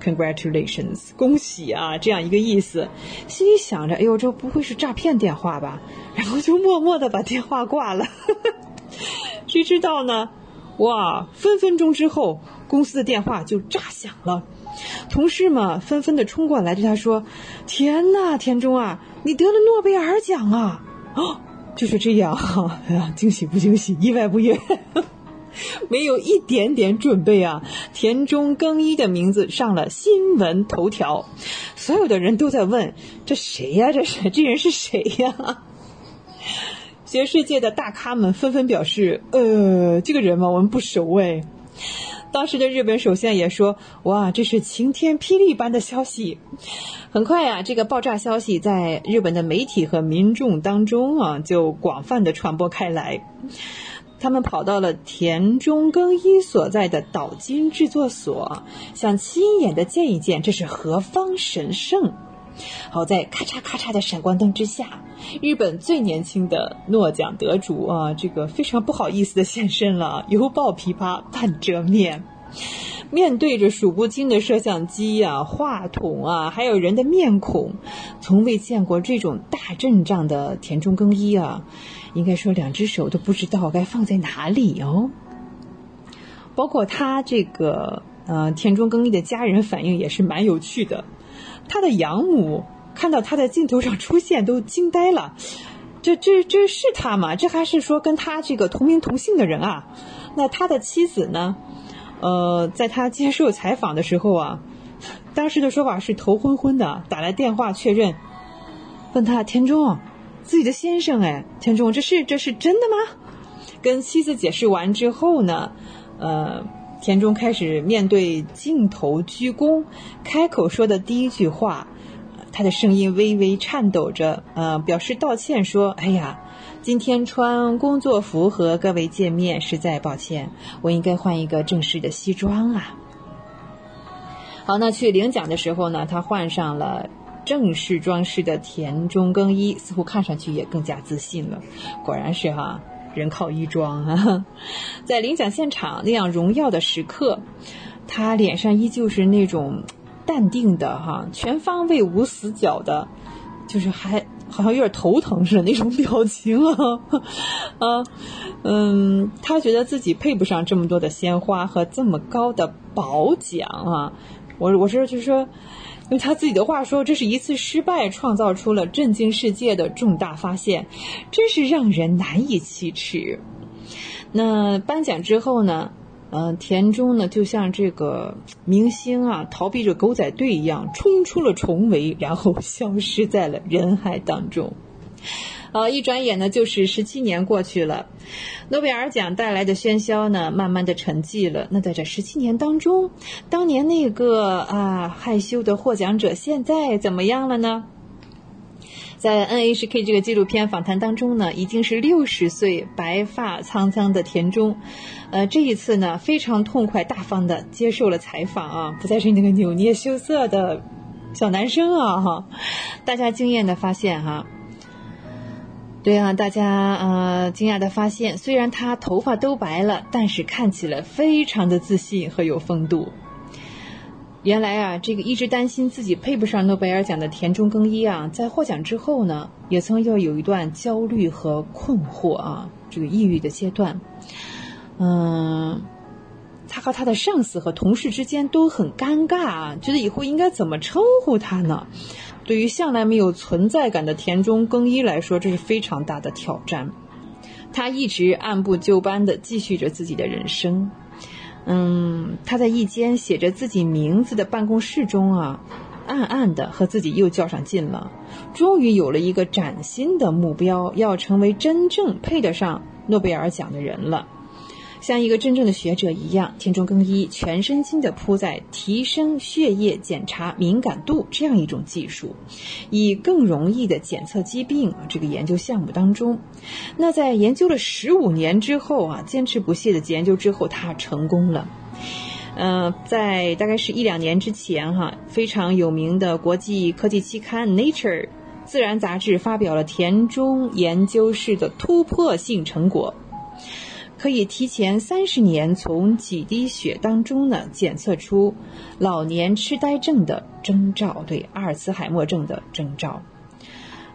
，Congratulations，恭喜啊，这样一个意思，心里想着，哎呦，这不会是诈骗电话吧？然后就默默的把电话挂了。谁知道呢？哇，分分钟之后，公司的电话就炸响了。同事们纷纷的冲过来对他说：“天哪，田中啊，你得了诺贝尔奖啊！”哦，就是这样，哎呀，惊喜不惊喜，意外不意外？没有一点点准备啊！田中更一的名字上了新闻头条，所有的人都在问：这谁呀？这是这人是谁呀？学世界的大咖们纷纷表示：“呃，这个人嘛，我们不熟哎。”当时的日本首相也说：“哇，这是晴天霹雳般的消息！”很快呀，这个爆炸消息在日本的媒体和民众当中啊，就广泛的传播开来。他们跑到了田中耕一所在的岛津制作所，想亲眼的见一见这是何方神圣。好在咔嚓咔嚓的闪光灯之下，日本最年轻的诺奖得主啊，这个非常不好意思的现身了，犹抱琵琶半遮面。面对着数不清的摄像机啊、话筒啊，还有人的面孔，从未见过这种大阵仗的田中更一啊，应该说两只手都不知道该放在哪里哦。包括他这个呃田中更一的家人反应也是蛮有趣的，他的养母看到他在镜头上出现都惊呆了，这这这是他吗？这还是说跟他这个同名同姓的人啊？那他的妻子呢？呃，在他接受采访的时候啊，当时的说法是头昏昏的，打来电话确认，问他田中，自己的先生哎，田中这是这是真的吗？跟妻子解释完之后呢，呃，田中开始面对镜头鞠躬，开口说的第一句话，他的声音微微颤抖着，呃，表示道歉说，哎呀。今天穿工作服和各位见面，实在抱歉，我应该换一个正式的西装啊。好，那去领奖的时候呢，他换上了正式装饰的田中更衣，似乎看上去也更加自信了。果然是哈，人靠衣装啊。在领奖现场那样荣耀的时刻，他脸上依旧是那种淡定的哈，全方位无死角的，就是还。好像有点头疼似的那种表情啊，啊，嗯，他觉得自己配不上这么多的鲜花和这么高的褒奖啊。我我是就是说，用他自己的话说，这是一次失败创造出了震惊世界的重大发现，真是让人难以启齿。那颁奖之后呢？嗯，田中呢，就像这个明星啊，逃避着狗仔队一样，冲出了重围，然后消失在了人海当中。啊，一转眼呢，就是十七年过去了，诺贝尔奖带来的喧嚣呢，慢慢的沉寂了。那在这十七年当中，当年那个啊害羞的获奖者，现在怎么样了呢？在 NHK 这个纪录片访谈当中呢，已经是六十岁、白发苍苍的田中，呃，这一次呢，非常痛快大方的接受了采访啊，不再是那个扭捏羞涩的小男生啊哈。大家惊艳的发现哈，对啊，大家呃惊讶的发现，虽然他头发都白了，但是看起来非常的自信和有风度。原来啊，这个一直担心自己配不上诺贝尔奖的田中更一啊，在获奖之后呢，也曾要有一段焦虑和困惑啊，这个抑郁的阶段。嗯，他和他的上司和同事之间都很尴尬啊，觉得以后应该怎么称呼他呢？对于向来没有存在感的田中更一来说，这是非常大的挑战。他一直按部就班的继续着自己的人生。嗯，他在一间写着自己名字的办公室中啊，暗暗的和自己又较上劲了。终于有了一个崭新的目标，要成为真正配得上诺贝尔奖的人了。像一个真正的学者一样，田中更一全身心地扑在提升血液检查敏感度这样一种技术，以更容易的检测疾病这个研究项目当中。那在研究了十五年之后啊，坚持不懈的研究之后，他成功了。呃，在大概是一两年之前哈，非常有名的国际科技期刊《Nature》自然杂志发表了田中研究室的突破性成果。可以提前三十年从几滴血当中呢检测出老年痴呆症的征兆，对阿尔茨海默症的征兆。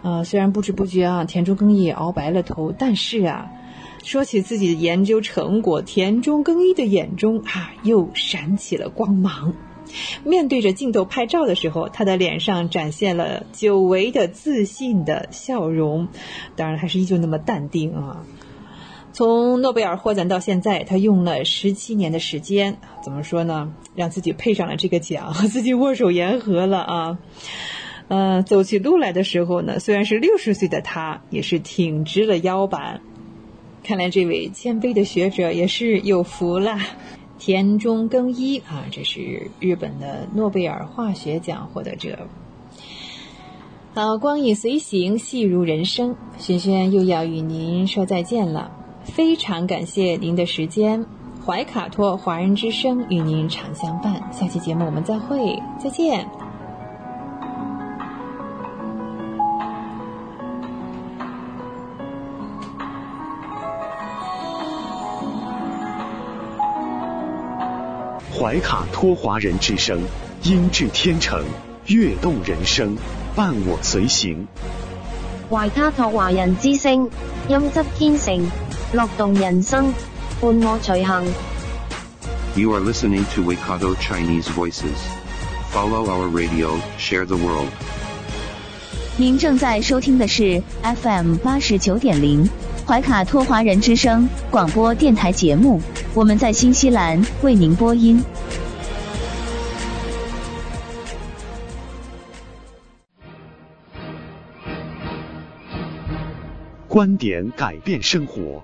呃，虽然不知不觉啊，田中更一熬白了头，但是啊，说起自己的研究成果，田中更一的眼中啊又闪起了光芒。面对着镜头拍照的时候，他的脸上展现了久违的自信的笑容，当然还是依旧那么淡定啊。从诺贝尔获奖到现在，他用了十七年的时间，怎么说呢？让自己配上了这个奖，和 自己握手言和了啊！呃，走起路来的时候呢，虽然是六十岁的他，也是挺直了腰板。看来这位谦卑的学者也是有福了。田中更一啊，这是日本的诺贝尔化学奖获得者。好，光影随行，戏如人生，轩轩又要与您说再见了。非常感谢您的时间怀卡托华人之声与您常相伴下期节目我们再会再见。怀卡托华人之声音质天成悦动人生伴我随行。怀卡托华人之声音质天成。乐动人生，伴我随行。You are listening to Waikato Chinese Voices. Follow our radio, share the world. 您正在收听的是 FM 八十九点零怀卡托华人之声广播电台节目，我们在新西兰为您播音。观点改变生活，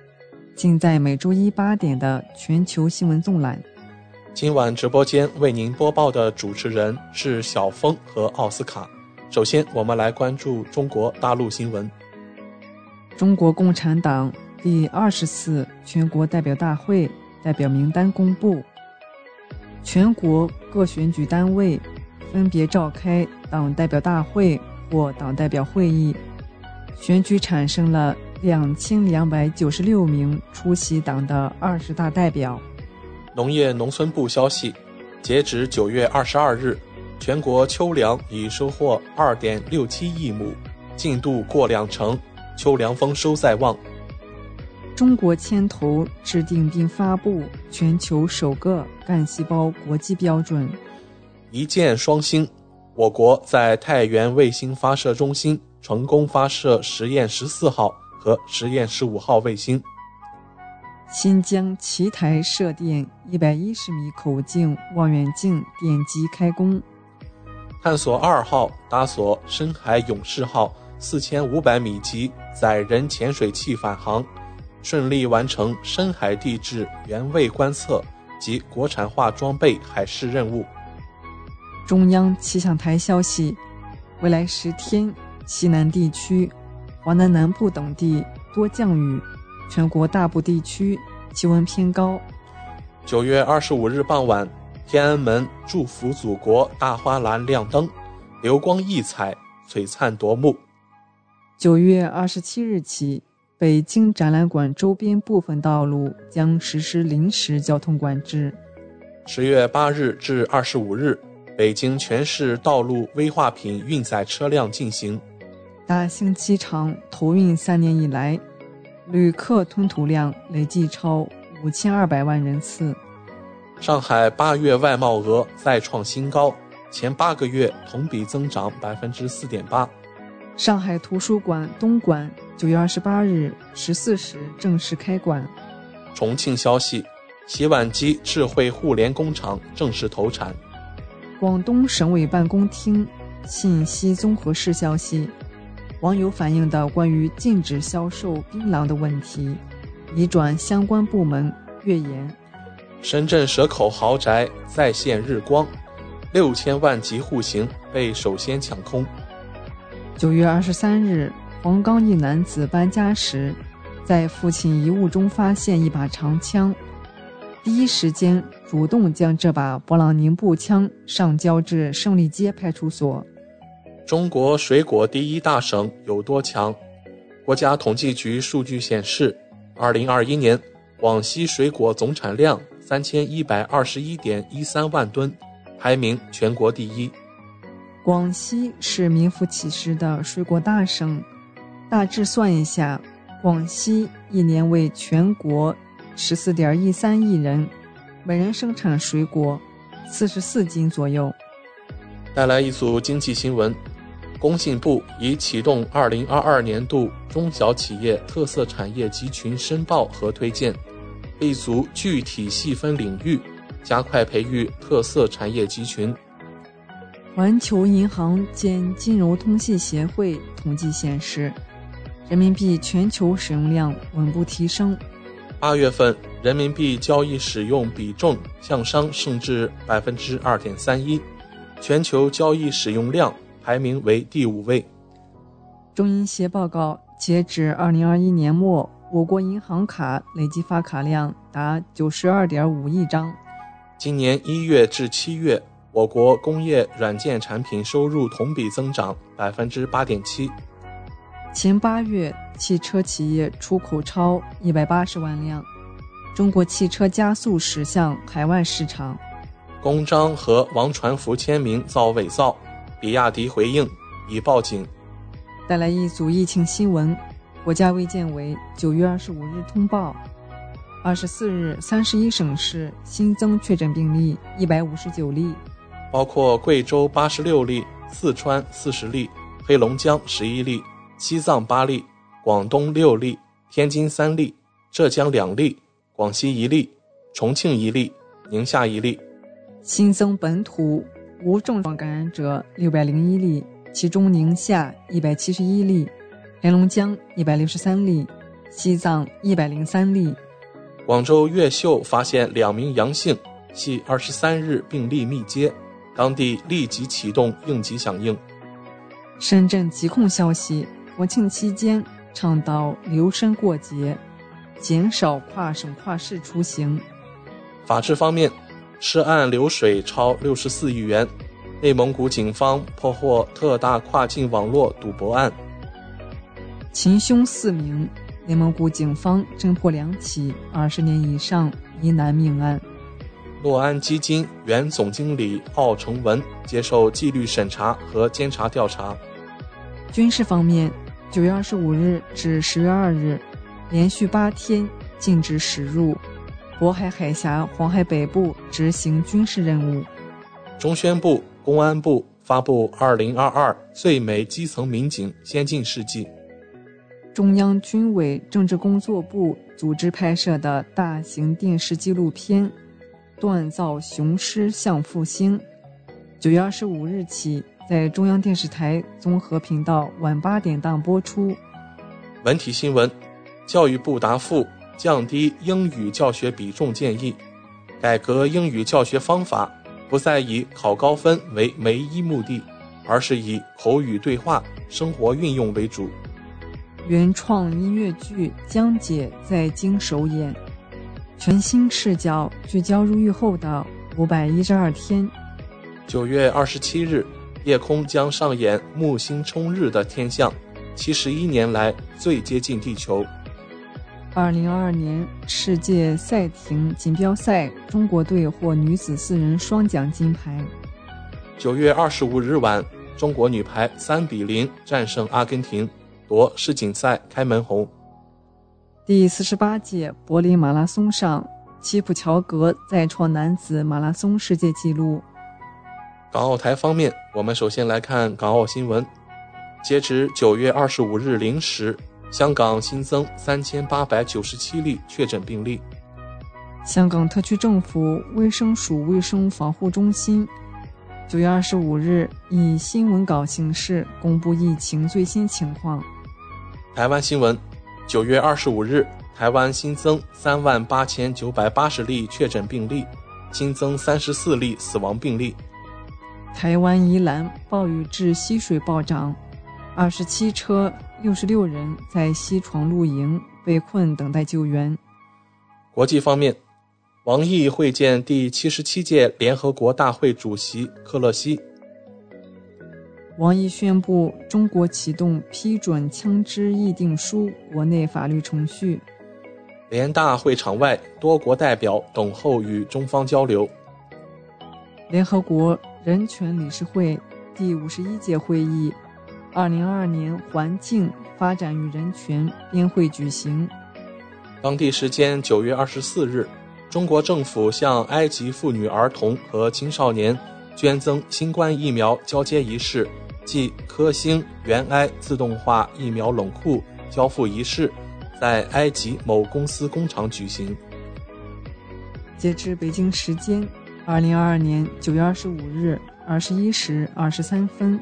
尽在每周一八点的全球新闻纵览。今晚直播间为您播报的主持人是小峰和奥斯卡。首先，我们来关注中国大陆新闻。中国共产党第二十次全国代表大会代表名单公布，全国各选举单位分别召开党代表大会或党代表会议，选举产生了两千两百九十六名出席党的二十大代表。农业农村部消息，截止九月二十二日，全国秋粮已收获二点六七亿亩，进度过两成，秋粮丰收在望。中国牵头制定并发布全球首个干细胞国际标准。一箭双星，我国在太原卫星发射中心成功发射实验十四号和实验十五号卫星。新疆奇台射电一百一十米口径望远镜电机开工。探索二号搭索深海勇士号四千五百米级载人潜水器返航，顺利完成深海地质原位观测及国产化装备海试任务。中央气象台消息，未来十天，西南地区、华南南部等地多降雨。全国大部地区气温偏高。九月二十五日傍晚，天安门“祝福祖国”大花篮亮灯，流光溢彩，璀璨夺目。九月二十七日起，北京展览馆周边部分道路将实施临时交通管制。十月八日至二十五日，北京全市道路危化品运载车辆进行。大兴机场投运三年以来。旅客吞吐量累计超五千二百万人次。上海八月外贸额再创新高，前八个月同比增长百分之四点八。上海图书馆东馆九月二十八日十四时正式开馆。重庆消息，洗碗机智慧互联工厂正式投产。广东省委办公厅信息综合室消息。网友反映的关于禁止销售槟榔的问题，已转相关部门阅研。深圳蛇口豪宅再现日光，六千万级户型被首先抢空。九月二十三日，黄冈一男子搬家时，在父亲遗物中发现一把长枪，第一时间主动将这把勃朗宁步枪上交至胜利街派出所。中国水果第一大省有多强？国家统计局数据显示，二零二一年广西水果总产量三千一百二十一点一三万吨，排名全国第一。广西是名副其实的水果大省，大致算一下，广西一年为全国十四点一三亿人，每人生产水果四十四斤左右。带来一组经济新闻。工信部已启动2022年度中小企业特色产业集群申报和推荐，立足具体细分领域，加快培育特色产业集群。环球银行兼金融通信协会统计显示，人民币全球使用量稳步提升，八月份人民币交易使用比重向上升至百分之二点三一，全球交易使用量排名为第五位。中银协报告，截止二零二一年末，我国银行卡累计发卡量达九十二点五亿张。今年一月至七月，我国工业软件产品收入同比增长百分之八点七。前八月，汽车企业出口超一百八十万辆，中国汽车加速驶向海外市场。公章和王传福签名遭伪造，比亚迪回应已报警。带来一组疫情新闻，国家卫健委九月二十五日通报，二十四日三十一省市新增确诊病例一百五十九例，包括贵州八十六例，四川四十例，黑龙江十一例。西藏八例，广东六例，天津三例，浙江两例，广西一例，重庆一例，宁夏一例。新增本土无症状感染者六百零一例，其中宁夏一百七十一例，黑龙江一百六十三例，西藏一百零三例。广州越秀发现两名阳性，系二十三日病例密接，当地立即启动应急响应。深圳疾控消息。国庆期间倡导留深过节，减少跨省跨市出行。法治方面，涉案流水超六十四亿元。内蒙古警方破获特大跨境网络赌博案。擒凶四名，内蒙古警方侦破两起二十年以上疑难命案。诺安基金原总经理奥成文接受纪律审查和监察调查。军事方面，九月二十五日至十月二日，连续八天禁止驶入渤海海峡、黄海北部执行军事任务。中宣部、公安部发布《二零二二最美基层民警先进事迹》。中央军委政治工作部组织拍摄的大型电视纪录片《锻造雄狮向复兴》，九月二十五日起。在中央电视台综合频道晚八点档播出。文体新闻：教育部答复降低英语教学比重建议，改革英语教学方法，不再以考高分为唯一目的，而是以口语对话、生活运用为主。原创音乐剧《江姐在京》首演，全新视角聚焦入狱后的五百一十二天。九月二十七日。夜空将上演木星冲日的天象，七十一年来最接近地球。二零二二年世界赛艇锦标赛，中国队获女子四人双奖金牌。九月二十五日晚，中国女排三比零战胜阿根廷，夺世锦赛开门红。第四十八届柏林马拉松上，齐普乔格再创男子马拉松世界纪录。港澳台方面，我们首先来看港澳新闻。截至九月二十五日零时，香港新增三千八百九十七例确诊病例。香港特区政府卫生署卫生防护中心九月二十五日以新闻稿形式公布疫情最新情况。台湾新闻：九月二十五日，台湾新增三万八千九百八十例确诊病例，新增三十四例死亡病例。台湾宜兰暴雨致溪水暴涨，二十七车六十六人在西床露营被困等待救援。国际方面，王毅会见第七十七届联合国大会主席克勒西。王毅宣布，中国启动批准枪支议定书国内法律程序。联大会场外，多国代表等候与中方交流。联合国。人权理事会第五十一届会议，二零二二年环境、发展与人权边会举行。当地时间九月二十四日，中国政府向埃及妇女、儿童和青少年捐赠新冠疫苗交接仪式暨科兴援埃自动化疫苗冷库交付仪式，在埃及某公司工厂举行。截至北京时间。二零二二年九月二十五日二十一时二十三分，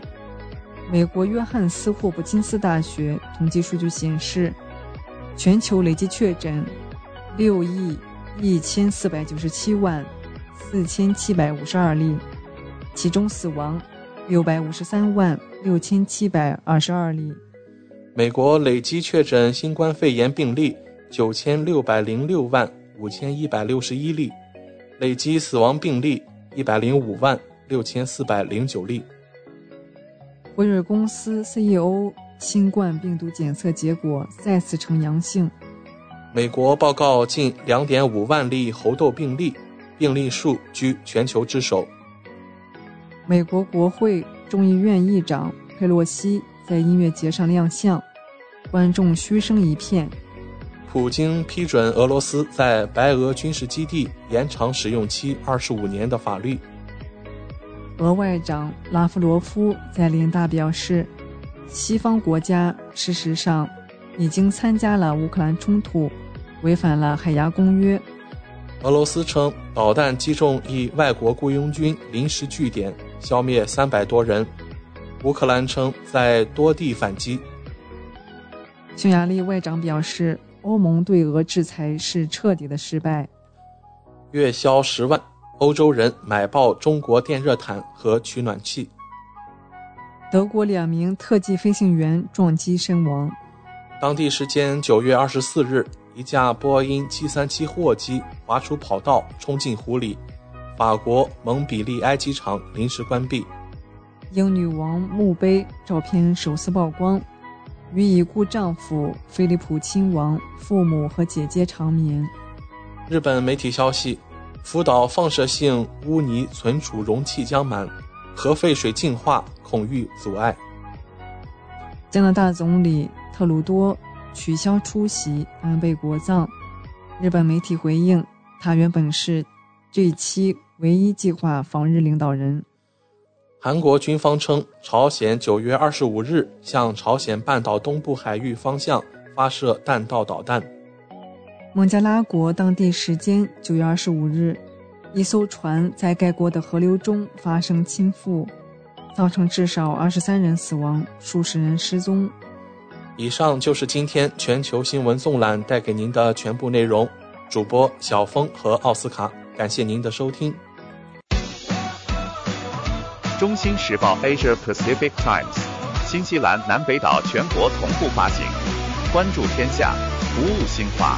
美国约翰斯霍普金斯大学统计数据显示，全球累计确诊六亿一千四百九十七万四千七百五十二例，其中死亡六百五十三万六千七百二十二例。美国累计确诊新冠肺炎病例九千六百零六万五千一百六十一例，累计死亡病例一百零五万六千四百零九例。辉瑞公司 CEO 新冠病毒检测结果再次呈阳性。美国报告近两点五万例猴痘病例，病例数居全球之首。美国国会众议院议长佩洛西在音乐节上亮相，观众嘘声一片。普京批准俄罗斯在白俄军事基地延长使用期二十五年的法律。俄外长拉夫罗夫在联大表示，西方国家事实上。已经参加了乌克兰冲突，违反了海牙公约。俄罗斯称导弹击中一外国雇佣军临时据点，消灭三百多人。乌克兰称在多地反击。匈牙利外长表示，欧盟对俄制裁是彻底的失败。月销十万，欧洲人买爆中国电热毯和取暖器。德国两名特技飞行员撞击身亡。当地时间九月二十四日，一架波音七三七货机滑出跑道，冲进湖里。法国蒙彼利埃机场临时关闭。英女王墓碑照片首次曝光，与已故丈夫菲利普亲王、父母和姐姐长眠。日本媒体消息，福岛放射性污泥存储容器将满，核废水净化恐遇阻碍。加拿大总理。特鲁多取消出席安倍国葬。日本媒体回应，他原本是这一期唯一计划访日领导人。韩国军方称，朝鲜九月二十五日向朝鲜半岛东部海域方向发射弹道导弹。孟加拉国当地时间九月二十五日，一艘船在该国的河流中发生倾覆，造成至少二十三人死亡，数十人失踪。以上就是今天全球新闻纵览带给您的全部内容。主播小峰和奥斯卡，感谢您的收听。中新时报 Asia Pacific Times，新西兰南北岛全国同步发行。关注天下，服务新华，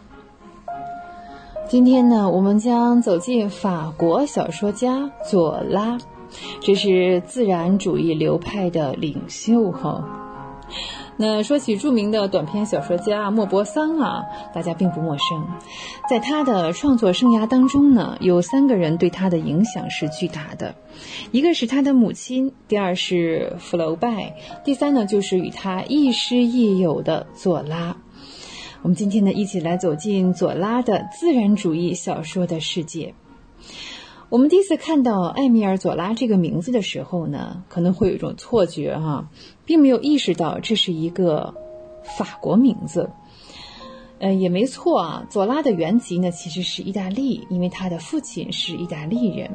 今天呢，我们将走进法国小说家左拉，这是自然主义流派的领袖哈。那说起著名的短篇小说家莫泊桑啊，大家并不陌生。在他的创作生涯当中呢，有三个人对他的影响是巨大的，一个是他的母亲，第二是福楼拜，第三呢就是与他亦师亦友的左拉。我们今天呢，一起来走进左拉的自然主义小说的世界。我们第一次看到埃米尔·佐拉这个名字的时候呢，可能会有一种错觉哈，并没有意识到这是一个法国名字。呃，也没错啊，佐拉的原籍呢其实是意大利，因为他的父亲是意大利人。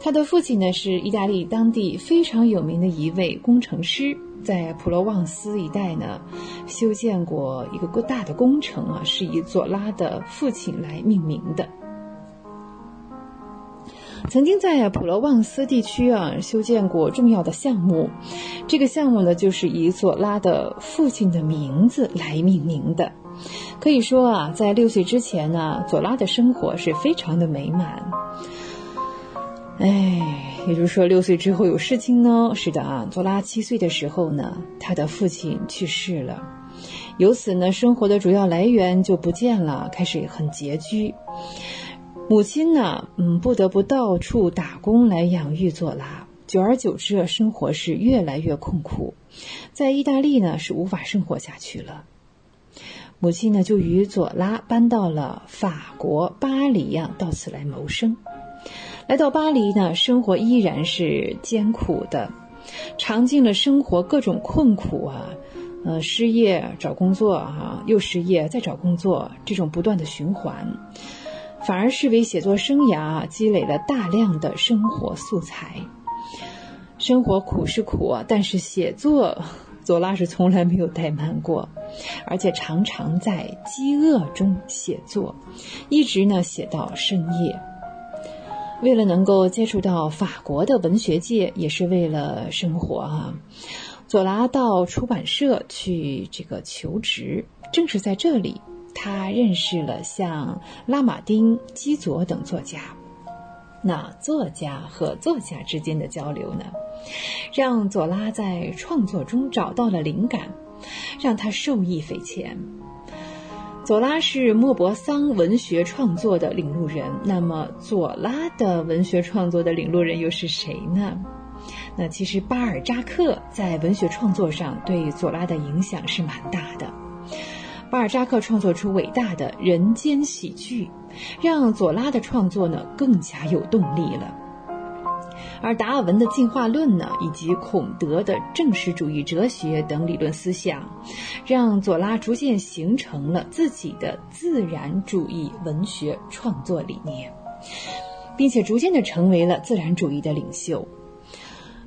他的父亲呢是意大利当地非常有名的一位工程师，在普罗旺斯一带呢修建过一个大的工程啊，是以佐拉的父亲来命名的。曾经在普罗旺斯地区啊修建过重要的项目，这个项目呢就是以佐拉的父亲的名字来命名的。可以说啊，在六岁之前呢，佐拉的生活是非常的美满。哎，也就是说，六岁之后有事情呢？是的啊，佐拉七岁的时候呢，他的父亲去世了，由此呢，生活的主要来源就不见了，开始很拮据。母亲呢，嗯，不得不到处打工来养育佐拉。久而久之，生活是越来越困苦，在意大利呢，是无法生活下去了。母亲呢，就与佐拉搬到了法国巴黎呀，到此来谋生。来到巴黎呢，生活依然是艰苦的，尝尽了生活各种困苦啊，呃，失业找工作啊，又失业再找工作，这种不断的循环，反而是为写作生涯积累了大量的生活素材。生活苦是苦啊，但是写作，佐拉是从来没有怠慢过，而且常常在饥饿中写作，一直呢写到深夜。为了能够接触到法国的文学界，也是为了生活啊，佐拉到出版社去这个求职。正是在这里，他认识了像拉马丁、基佐等作家。那作家和作家之间的交流呢，让佐拉在创作中找到了灵感，让他受益匪浅。佐拉是莫泊桑文学创作的领路人，那么佐拉的文学创作的领路人又是谁呢？那其实巴尔扎克在文学创作上对佐拉的影响是蛮大的。巴尔扎克创作出伟大的人间喜剧，让佐拉的创作呢更加有动力了。而达尔文的进化论呢，以及孔德的正史主义哲学等理论思想，让佐拉逐渐形成了自己的自然主义文学创作理念，并且逐渐的成为了自然主义的领袖。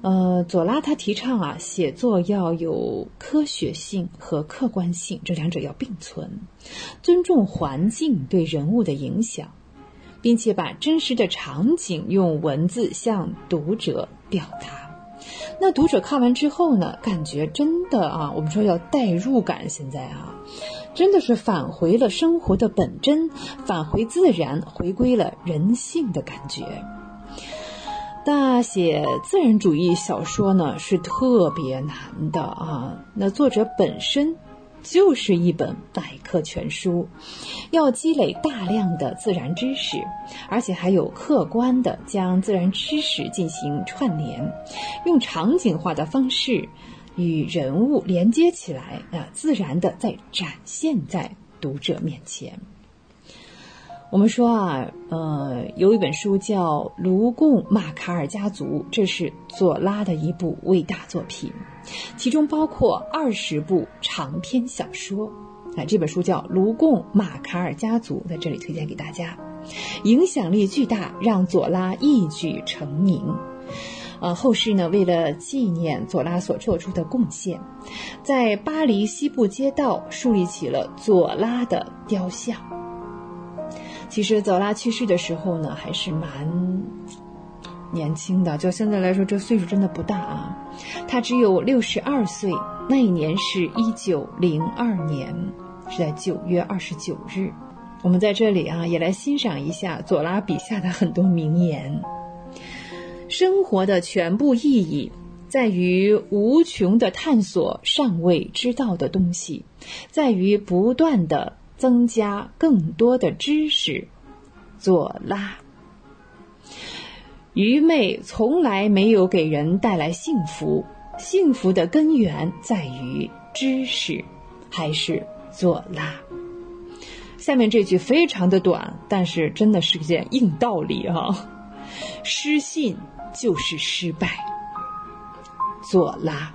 呃，佐拉他提倡啊，写作要有科学性和客观性，这两者要并存，尊重环境对人物的影响。并且把真实的场景用文字向读者表达，那读者看完之后呢，感觉真的啊，我们说要代入感，现在啊，真的是返回了生活的本真，返回自然，回归了人性的感觉。那写自然主义小说呢，是特别难的啊，那作者本身。就是一本百科全书，要积累大量的自然知识，而且还有客观的将自然知识进行串联，用场景化的方式与人物连接起来啊，自然的在展现在读者面前。我们说啊，呃，有一本书叫《卢贡马卡尔家族》，这是左拉的一部伟大作品，其中包括二十部长篇小说。啊，这本书叫《卢贡马卡尔家族》，在这里推荐给大家，影响力巨大，让左拉一举成名。呃，后世呢，为了纪念左拉所做出的贡献，在巴黎西部街道树立起了左拉的雕像。其实佐拉去世的时候呢，还是蛮年轻的，就现在来说，这岁数真的不大啊。他只有六十二岁，那一年是一九零二年，是在九月二十九日。我们在这里啊，也来欣赏一下佐拉笔下的很多名言：生活的全部意义在于无穷的探索尚未知道的东西，在于不断的。增加更多的知识，左拉。愚昧从来没有给人带来幸福，幸福的根源在于知识，还是左拉。下面这句非常的短，但是真的是一件硬道理哈。失信就是失败。左拉，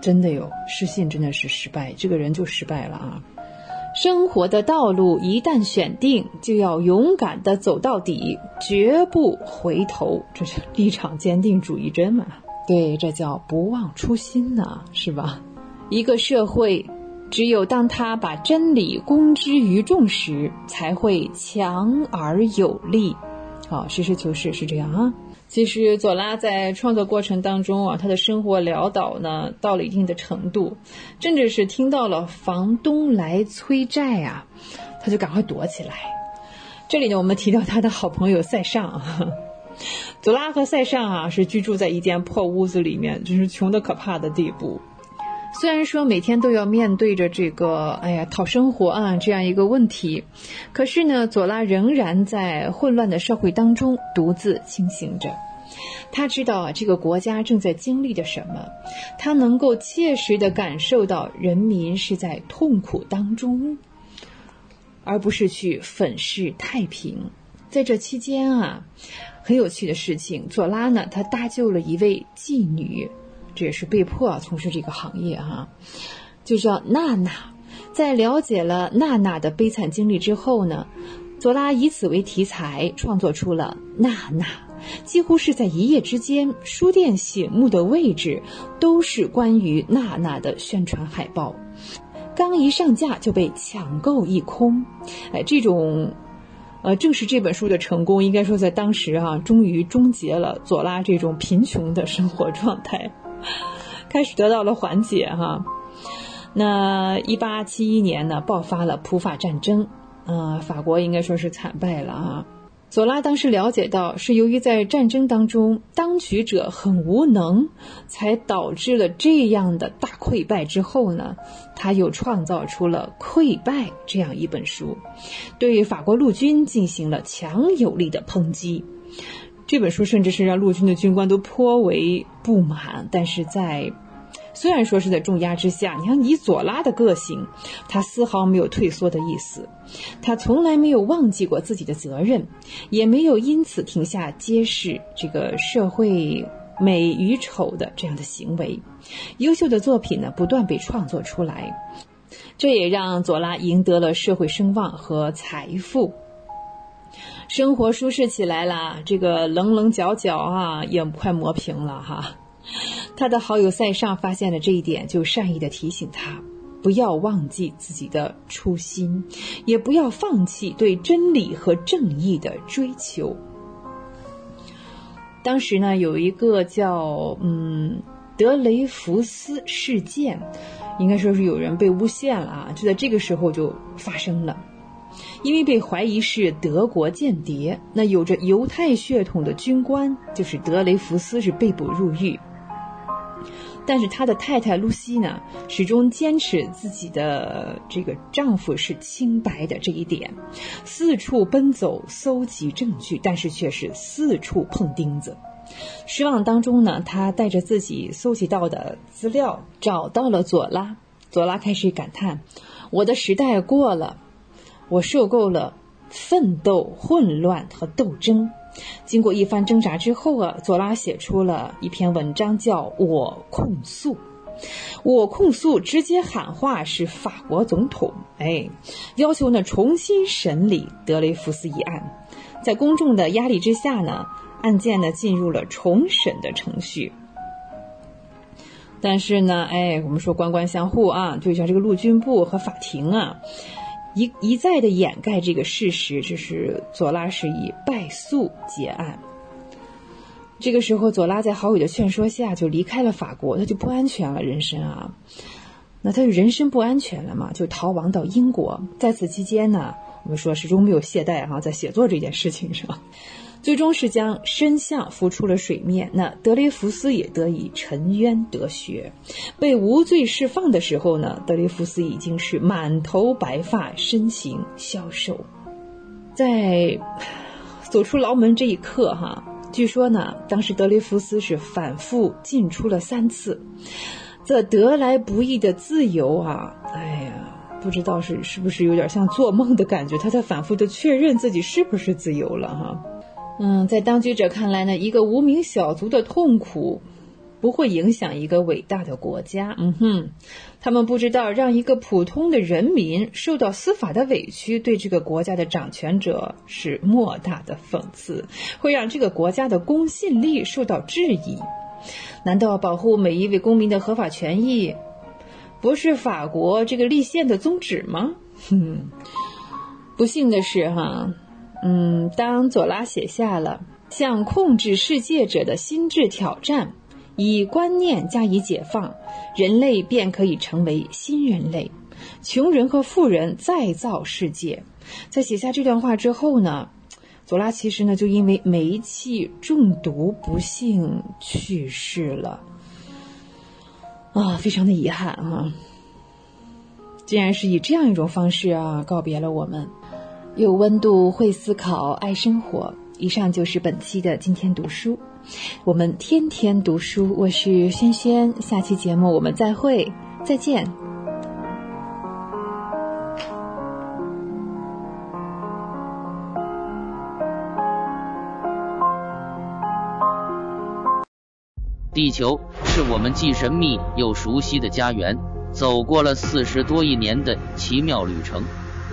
真的有失信，真的是失败，这个人就失败了啊。生活的道路一旦选定，就要勇敢的走到底，绝不回头。这是立场坚定主义真嘛？对，这叫不忘初心呢，是吧？一个社会，只有当他把真理公之于众时，才会强而有力。好，实事求是是这样啊。其实左拉在创作过程当中啊，他的生活潦倒呢，到了一定的程度，甚至是听到了房东来催债啊，他就赶快躲起来。这里呢，我们提到他的好朋友塞尚，左拉和塞尚啊是居住在一间破屋子里面，就是穷的可怕的地步。虽然说每天都要面对着这个，哎呀，讨生活啊这样一个问题，可是呢，左拉仍然在混乱的社会当中独自清醒着。他知道啊，这个国家正在经历着什么，他能够切实的感受到人民是在痛苦当中，而不是去粉饰太平。在这期间啊，很有趣的事情，左拉呢，他搭救了一位妓女。这也是被迫从事这个行业哈，就叫娜娜。在了解了娜娜的悲惨经历之后呢，佐拉以此为题材创作出了《娜娜》，几乎是在一夜之间，书店醒目的位置都是关于娜娜的宣传海报，刚一上架就被抢购一空。哎，这种，呃，正是这本书的成功，应该说在当时啊，终于终结了佐拉这种贫穷的生活状态。开始得到了缓解哈。那一八七一年呢，爆发了普法战争，呃，法国应该说是惨败了啊。左拉当时了解到，是由于在战争当中当局者很无能，才导致了这样的大溃败。之后呢，他又创造出了《溃败》这样一本书，对法国陆军进行了强有力的抨击。这本书甚至是让陆军的军官都颇为不满，但是在虽然说是在重压之下，你看以左拉的个性，他丝毫没有退缩的意思，他从来没有忘记过自己的责任，也没有因此停下揭示这个社会美与丑的这样的行为。优秀的作品呢，不断被创作出来，这也让左拉赢得了社会声望和财富。生活舒适起来了，这个棱棱角角啊也快磨平了哈。他的好友塞尚发现了这一点，就善意的提醒他，不要忘记自己的初心，也不要放弃对真理和正义的追求。当时呢，有一个叫嗯德雷福斯事件，应该说是有人被诬陷了啊，就在这个时候就发生了。因为被怀疑是德国间谍，那有着犹太血统的军官就是德雷福斯是被捕入狱。但是他的太太露西呢，始终坚持自己的这个丈夫是清白的这一点，四处奔走搜集证据，但是却是四处碰钉子。失望当中呢，他带着自己搜集到的资料找到了佐拉，佐拉开始感叹：“我的时代过了。”我受够了奋斗、混乱和斗争。经过一番挣扎之后啊，佐拉写出了一篇文章，叫《我控诉》。我控诉直接喊话是法国总统，哎，要求呢重新审理德雷福斯一案。在公众的压力之下呢，案件呢进入了重审的程序。但是呢，哎，我们说官官相护啊，就像这个陆军部和法庭啊。一一再的掩盖这个事实，这是左拉是以败诉结案。这个时候，左拉在好友的劝说下就离开了法国，他就不安全了，人生啊，那他就人身不安全了嘛，就逃亡到英国。在此期间呢，我们说始终没有懈怠哈，在写作这件事情上。最终是将身相浮出了水面，那德雷福斯也得以沉冤得雪，被无罪释放的时候呢，德雷福斯已经是满头白发，身形消瘦。在走出牢门这一刻，哈，据说呢，当时德雷福斯是反复进出了三次，这得来不易的自由啊，哎呀，不知道是是不是有点像做梦的感觉，他在反复的确认自己是不是自由了，哈。嗯，在当局者看来呢，一个无名小卒的痛苦不会影响一个伟大的国家。嗯哼，他们不知道让一个普通的人民受到司法的委屈，对这个国家的掌权者是莫大的讽刺，会让这个国家的公信力受到质疑。难道保护每一位公民的合法权益，不是法国这个立宪的宗旨吗？哼，不幸的是，哈。嗯，当左拉写下了向控制世界者的心智挑战，以观念加以解放，人类便可以成为新人类，穷人和富人再造世界。在写下这段话之后呢，左拉其实呢就因为煤气中毒不幸去世了。啊，非常的遗憾啊！竟然是以这样一种方式啊告别了我们。有温度，会思考，爱生活。以上就是本期的今天读书，我们天天读书。我是轩轩，下期节目我们再会，再见。地球是我们既神秘又熟悉的家园，走过了四十多亿年的奇妙旅程。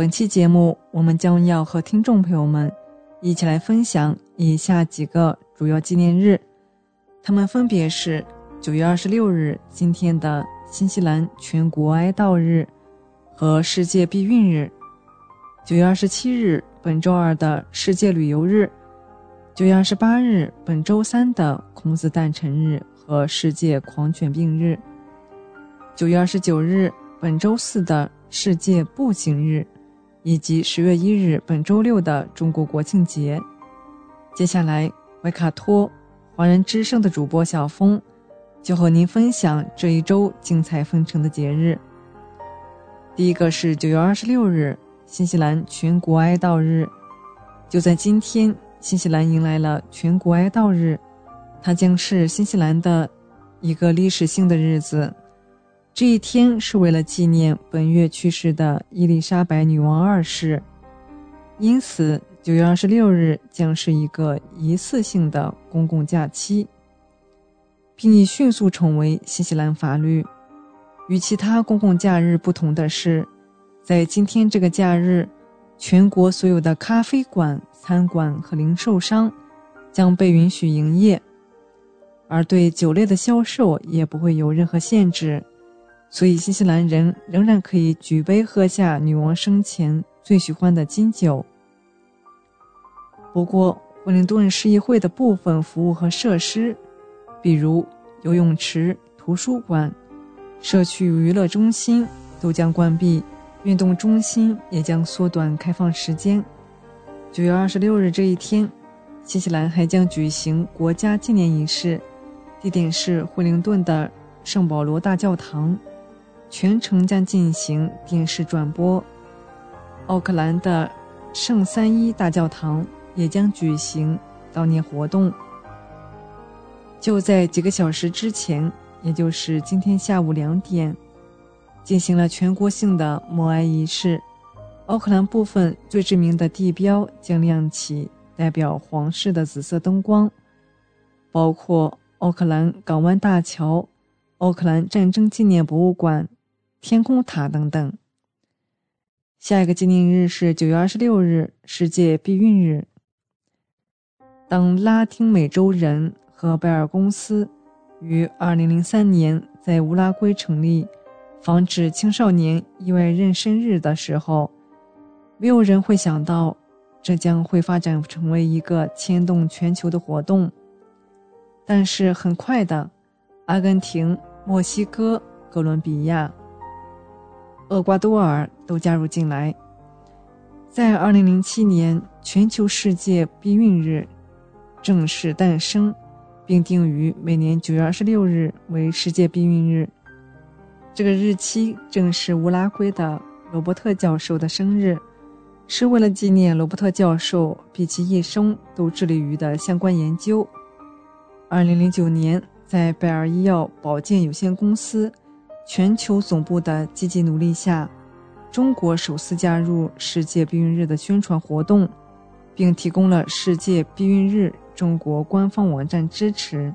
本期节目，我们将要和听众朋友们一起来分享以下几个主要纪念日，他们分别是九月二十六日今天的新西兰全国哀悼日和世界避孕日，九月二十七日本周二的世界旅游日，九月二十八日本周三的孔子诞辰日和世界狂犬病日，九月二十九日本周四的世界步行日。以及十月一日本周六的中国国庆节。接下来，维卡托华人之声的主播小峰就和您分享这一周精彩纷呈的节日。第一个是九月二十六日，新西兰全国哀悼日。就在今天，新西兰迎来了全国哀悼日，它将是新西兰的一个历史性的日子。这一天是为了纪念本月去世的伊丽莎白女王二世，因此九月二十六日将是一个一次性的公共假期，并已迅速成为新西兰法律。与其他公共假日不同的是，在今天这个假日，全国所有的咖啡馆、餐馆和零售商将被允许营业，而对酒类的销售也不会有任何限制。所以，新西兰人仍然可以举杯喝下女王生前最喜欢的金酒。不过，惠灵顿市议会的部分服务和设施，比如游泳池、图书馆、社区娱乐中心都将关闭，运动中心也将缩短开放时间。九月二十六日这一天，新西兰还将举行国家纪念仪式，地点是惠灵顿的圣保罗大教堂。全程将进行电视转播。奥克兰的圣三一大教堂也将举行悼念活动。就在几个小时之前，也就是今天下午两点，进行了全国性的默哀仪式。奥克兰部分最知名的地标将亮起代表皇室的紫色灯光，包括奥克兰港湾大桥、奥克兰战争纪念博物馆。天空塔等等。下一个纪念日是九月二十六日，世界避孕日。当拉丁美洲人和贝尔公司于二零零三年在乌拉圭成立防止青少年意外妊娠日的时候，没有人会想到这将会发展成为一个牵动全球的活动。但是很快的，阿根廷、墨西哥、哥伦比亚。厄瓜多尔都加入进来。在2007年，全球世界避孕日正式诞生，并定于每年九月二十六日为世界避孕日。这个日期正是乌拉圭的罗伯特教授的生日，是为了纪念罗伯特教授毕其一生都致力于的相关研究。二零零九年，在贝尔医药保健有限公司全球总部的积极努力下，中国首次加入世界避孕日的宣传活动，并提供了世界避孕日中国官方网站支持。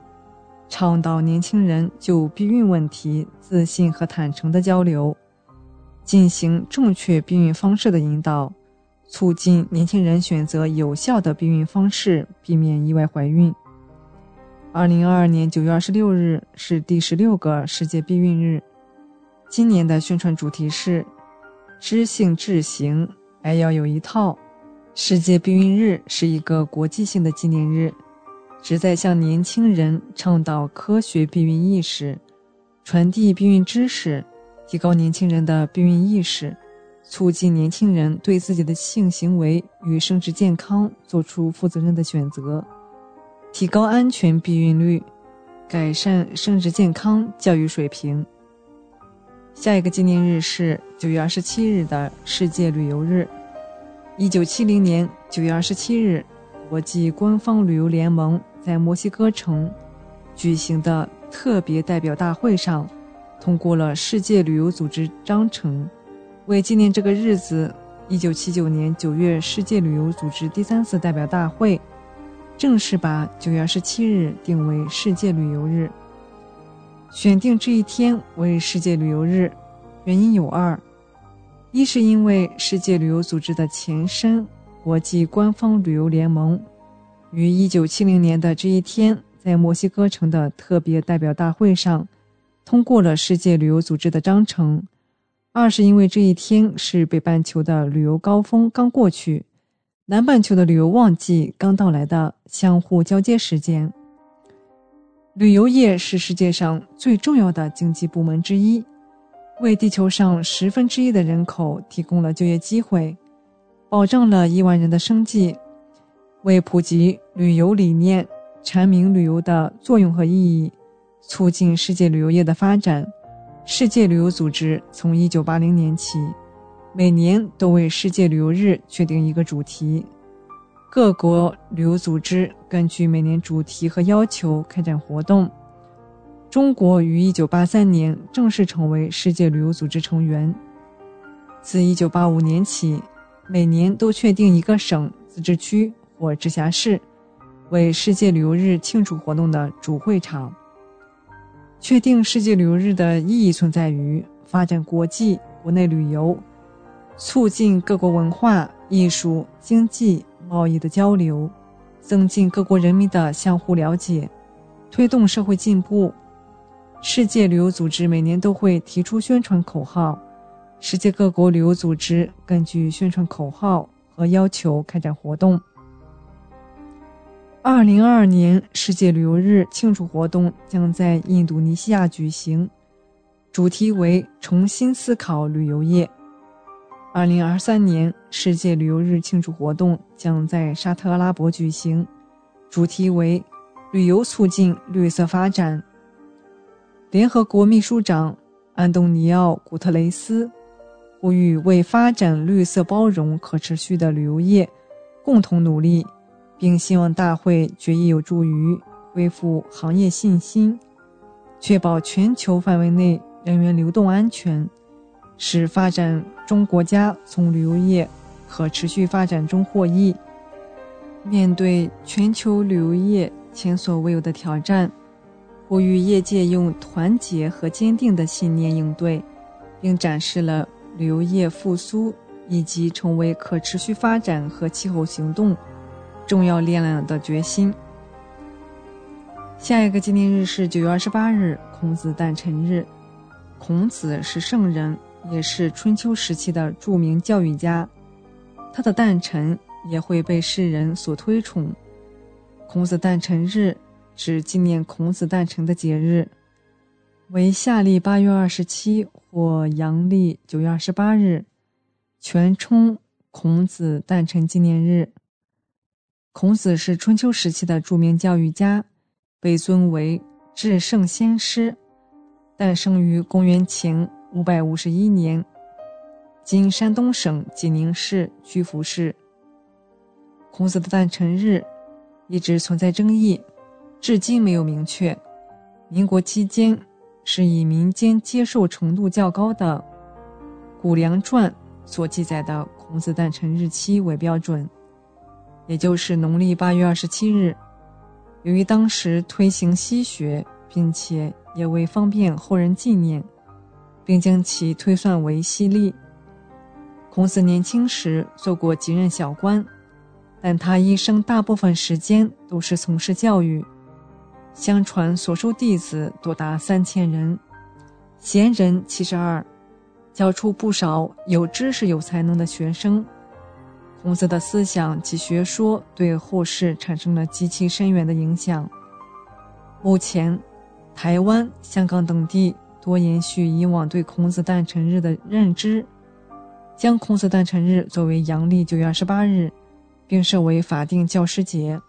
倡导年轻人就避孕问题自信和坦诚的交流，进行正确避孕方式的引导，促进年轻人选择有效的避孕方式，避免意外怀孕。二零二二年九月二十六日是第十六个世界避孕日，今年的宣传主题是“知性智行，还要有一套”。世界避孕日是一个国际性的纪念日。旨在向年轻人倡导科学避孕意识，传递避孕知识，提高年轻人的避孕意识，促进年轻人对自己的性行为与生殖健康做出负责任的选择，提高安全避孕率，改善生殖健康教育水平。下一个纪念日是九月二十七日的世界旅游日。一九七零年九月二十七日，国际官方旅游联盟。在墨西哥城举行的特别代表大会上，通过了世界旅游组织章程。为纪念这个日子，1979年9月，世界旅游组织第三次代表大会正式把9月27日定为世界旅游日。选定这一天为世界旅游日，原因有二：一是因为世界旅游组织的前身——国际官方旅游联盟。于一九七零年的这一天，在墨西哥城的特别代表大会上，通过了世界旅游组织的章程。二是因为这一天是北半球的旅游高峰刚过去，南半球的旅游旺季刚到来的相互交接时间。旅游业是世界上最重要的经济部门之一，为地球上十分之一的人口提供了就业机会，保障了亿万人的生计。为普及旅游理念、阐明旅游的作用和意义，促进世界旅游业的发展，世界旅游组织从1980年起，每年都为世界旅游日确定一个主题。各国旅游组织根据每年主题和要求开展活动。中国于1983年正式成为世界旅游组织成员。自1985年起，每年都确定一个省、自治区。或直辖市为世界旅游日庆祝活动的主会场。确定世界旅游日的意义存在于发展国际国内旅游，促进各国文化艺术、经济、贸易的交流，增进各国人民的相互了解，推动社会进步。世界旅游组织每年都会提出宣传口号，世界各国旅游组织根据宣传口号和要求开展活动。二零二二年世界旅游日庆祝活动将在印度尼西亚举行，主题为“重新思考旅游业”。二零二三年世界旅游日庆祝活动将在沙特阿拉伯举行，主题为“旅游促进绿色发展”。联合国秘书长安东尼奥·古特雷斯呼吁为发展绿色、包容、可持续的旅游业共同努力。并希望大会决议有助于恢复行业信心，确保全球范围内人员流动安全，使发展中国家从旅游业可持续发展中获益。面对全球旅游业前所未有的挑战，呼吁业界用团结和坚定的信念应对，并展示了旅游业复苏以及成为可持续发展和气候行动。重要力量的决心。下一个纪念日是九月二十八日，孔子诞辰日。孔子是圣人，也是春秋时期的著名教育家，他的诞辰也会被世人所推崇。孔子诞辰日指纪念孔子诞辰的节日，为夏历八月二十七或阳历九月二十八日，全称孔子诞辰纪念日。孔子是春秋时期的著名教育家，被尊为至圣先师，诞生于公元前五百五十一年，今山东省济宁市曲阜市。孔子的诞辰日一直存在争议，至今没有明确。民国期间是以民间接受程度较高的《谷梁传》所记载的孔子诞辰日期为标准。也就是农历八月二十七日，由于当时推行西学，并且也为方便后人纪念，并将其推算为西历。孔子年轻时做过几任小官，但他一生大部分时间都是从事教育，相传所收弟子多达三千人，贤人七十二，教出不少有知识、有才能的学生。孔子的思想及学说对后世产生了极其深远的影响。目前，台湾、香港等地多延续以往对孔子诞辰日的认知，将孔子诞辰日作为阳历九月二十八日，并设为法定教师节。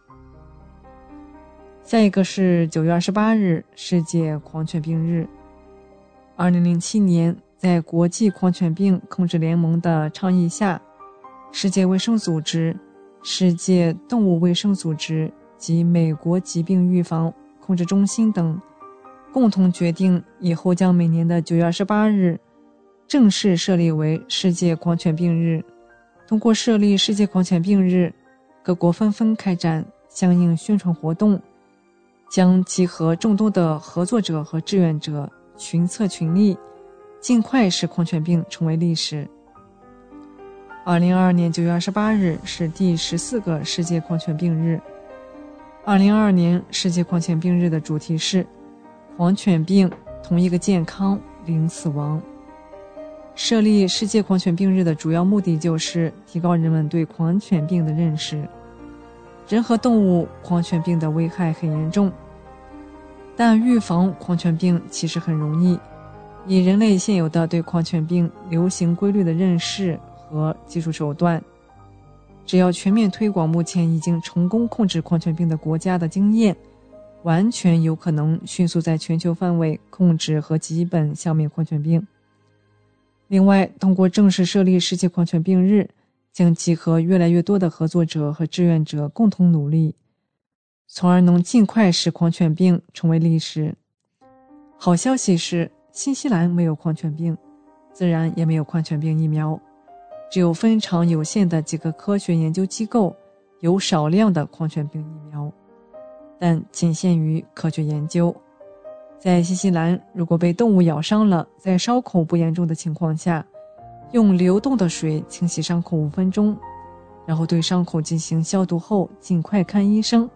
下一个是九月二十八日，世界狂犬病日。二零零七年，在国际狂犬病控制联盟的倡议下。世界卫生组织、世界动物卫生组织及美国疾病预防控制中心等共同决定，以后将每年的九月二十八日正式设立为世界狂犬病日。通过设立世界狂犬病日，各国纷纷开展相应宣传活动，将集合众多的合作者和志愿者，群策群力，尽快使狂犬病成为历史。二零二二年九月二十八日是第十四个世界狂犬病日。二零二二年世界狂犬病日的主题是“狂犬病同一个健康，零死亡”。设立世界狂犬病日的主要目的就是提高人们对狂犬病的认识。人和动物狂犬病的危害很严重，但预防狂犬病其实很容易。以人类现有的对狂犬病流行规律的认识。和技术手段，只要全面推广目前已经成功控制狂犬病的国家的经验，完全有可能迅速在全球范围控制和基本消灭狂犬病。另外，通过正式设立世界狂犬病日，将集合越来越多的合作者和志愿者共同努力，从而能尽快使狂犬病成为历史。好消息是，新西兰没有狂犬病，自然也没有狂犬病疫苗。只有非常有限的几个科学研究机构有少量的狂犬病疫苗，但仅限于科学研究。在新西兰，如果被动物咬伤了，在伤口不严重的情况下，用流动的水清洗伤口五分钟，然后对伤口进行消毒后，尽快看医生。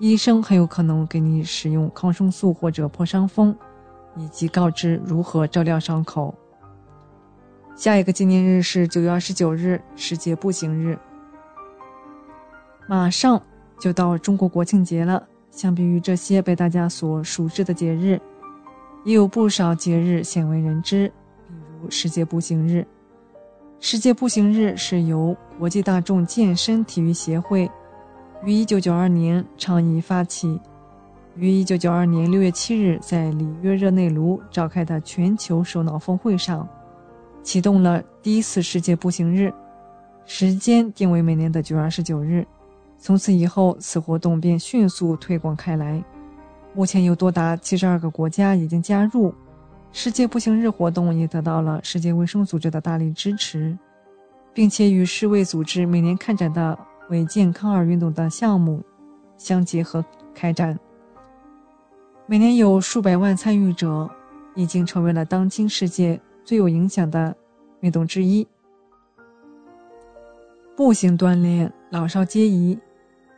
医生很有可能给你使用抗生素或者破伤风，以及告知如何照料伤口。下一个纪念日是九月二十九日，世界步行日。马上就到中国国庆节了。相比于这些被大家所熟知的节日，也有不少节日鲜为人知，比如世界步行日。世界步行日是由国际大众健身体育协会于一九九二年倡议发起，于一九九二年六月七日在里约热内卢召开的全球首脑峰会上。启动了第一次世界步行日，时间定为每年的九月二十九日。从此以后，此活动便迅速推广开来。目前有多达七十二个国家已经加入世界步行日活动，也得到了世界卫生组织的大力支持，并且与世卫组织每年开展的为健康而运动的项目相结合开展。每年有数百万参与者，已经成为了当今世界。最有影响的运动之一，步行锻炼老少皆宜，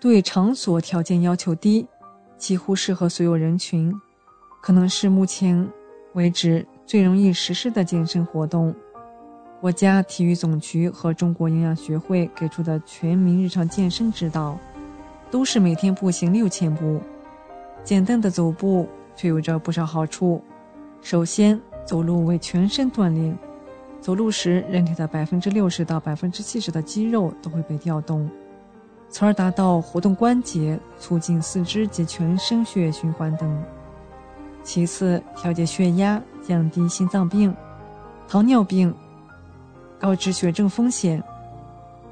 对场所条件要求低，几乎适合所有人群，可能是目前为止最容易实施的健身活动。国家体育总局和中国营养学会给出的全民日常健身指导，都是每天步行六千步。简单的走步却有着不少好处，首先。走路为全身锻炼，走路时人体的百分之六十到百分之七十的肌肉都会被调动，从而达到活动关节、促进四肢及全身血液循环等。其次，调节血压，降低心脏病、糖尿病、高脂血症风险。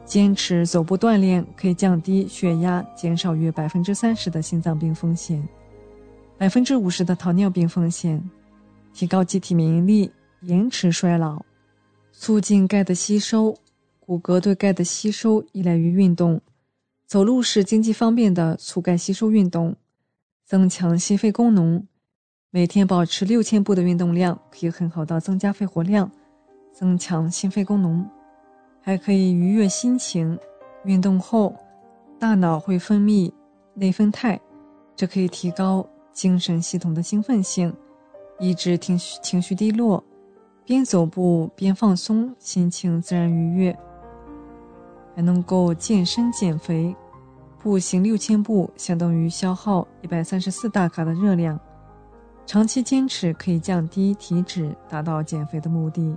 坚持走步锻炼可以降低血压，减少约百分之三十的心脏病风险，百分之五十的糖尿病风险，提高机体免疫力，延迟衰老，促进钙的吸收。骨骼对钙的吸收依赖于运动，走路是经济方便的促钙吸收运动，增强心肺功能。每天保持六千步的运动量，可以很好的增加肺活量，增强心肺功能。还可以愉悦心情，运动后，大脑会分泌内分肽，这可以提高精神系统的兴奋性，抑制情绪情绪低落。边走步边放松，心情自然愉悦。还能够健身减肥，步行六千步相当于消耗一百三十四大卡的热量，长期坚持可以降低体脂，达到减肥的目的。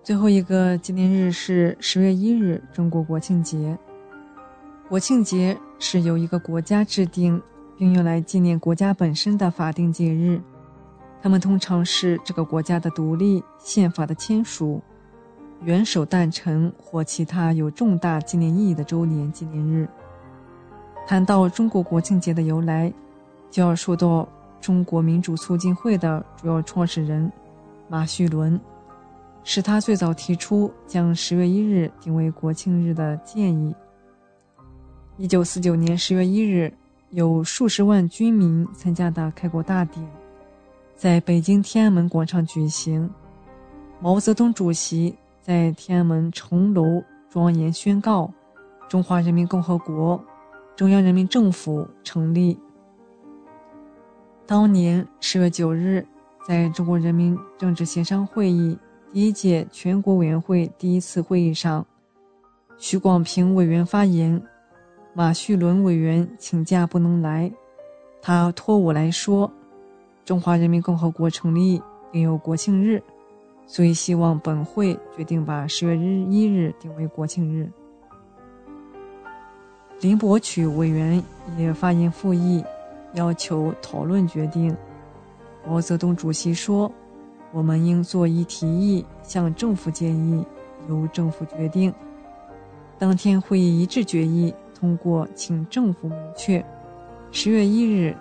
最后一个纪念日是十月一日，中国国庆节。国庆节是由一个国家制定并用来纪念国家本身的法定节日，它们通常是这个国家的独立、宪法的签署、元首诞辰或其他有重大纪念意义的周年纪念日。谈到中国国庆节的由来，就要说到中国民主促进会的主要创始人马叙伦。是他最早提出将十月一日定为国庆日的建议。一九四九年十月一日，有数十万军民参加的开国大典，在北京天安门广场举行。毛泽东主席在天安门城楼庄严宣告：“中华人民共和国中央人民政府成立。”当年十月九日，在中国人民政治协商会议。第一届全国委员会第一次会议上，徐广平委员发言，马叙伦委员请假不能来，他托我来说，中华人民共和国成立应有国庆日，所以希望本会决定把十月日一日定为国庆日。林伯渠委员也发言复议，要求讨论决定。毛泽东主席说。我们应作一提议，向政府建议，由政府决定。当天会议一致决议通过，请政府明确十月一日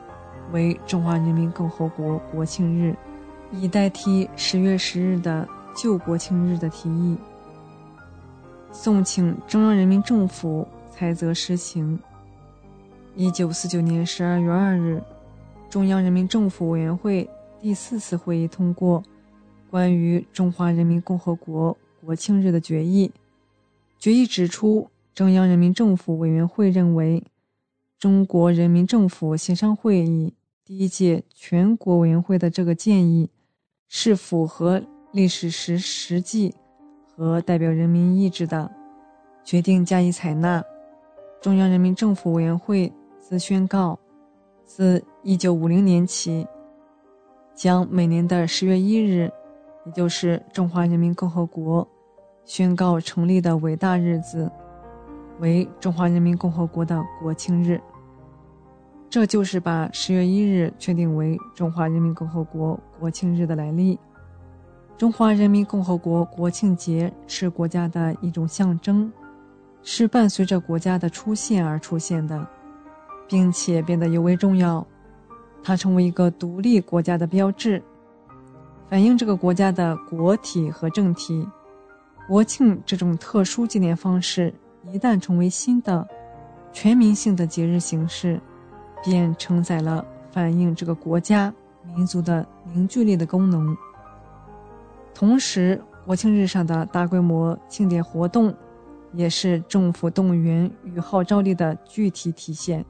为中华人民共和国国庆日，以代替十月十日的旧国庆日的提议。送请中央人民政府才则施行。一九四九年十二月二日，中央人民政府委员会第四次会议通过。关于中华人民共和国国庆日的决议，决议指出，中央人民政府委员会认为，中国人民政府协商会议第一届全国委员会的这个建议是符合历史实实际和代表人民意志的，决定加以采纳。中央人民政府委员会自宣告，自一九五零年起，将每年的十月一日。也就是中华人民共和国宣告成立的伟大日子，为中华人民共和国的国庆日。这就是把十月一日确定为中华人民共和国国庆日的来历。中华人民共和国国庆节是国家的一种象征，是伴随着国家的出现而出现的，并且变得尤为重要。它成为一个独立国家的标志。反映这个国家的国体和政体，国庆这种特殊纪念方式一旦成为新的、全民性的节日形式，便承载了反映这个国家民族的凝聚力的功能。同时，国庆日上的大规模庆典活动，也是政府动员与号召力的具体体现。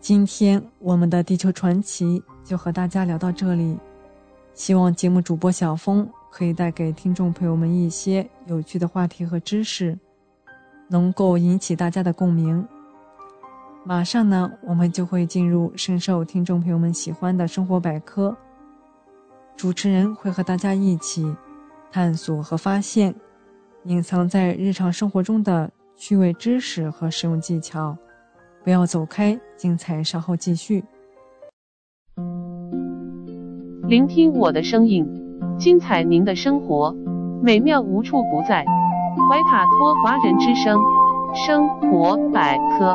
今天，我们的地球传奇就和大家聊到这里。希望节目主播小峰可以带给听众朋友们一些有趣的话题和知识，能够引起大家的共鸣。马上呢，我们就会进入深受听众朋友们喜欢的生活百科。主持人会和大家一起探索和发现隐藏在日常生活中的趣味知识和实用技巧。不要走开，精彩稍后继续。聆听我的声音，精彩您的生活，美妙无处不在。怀卡托华人之声，生活百科。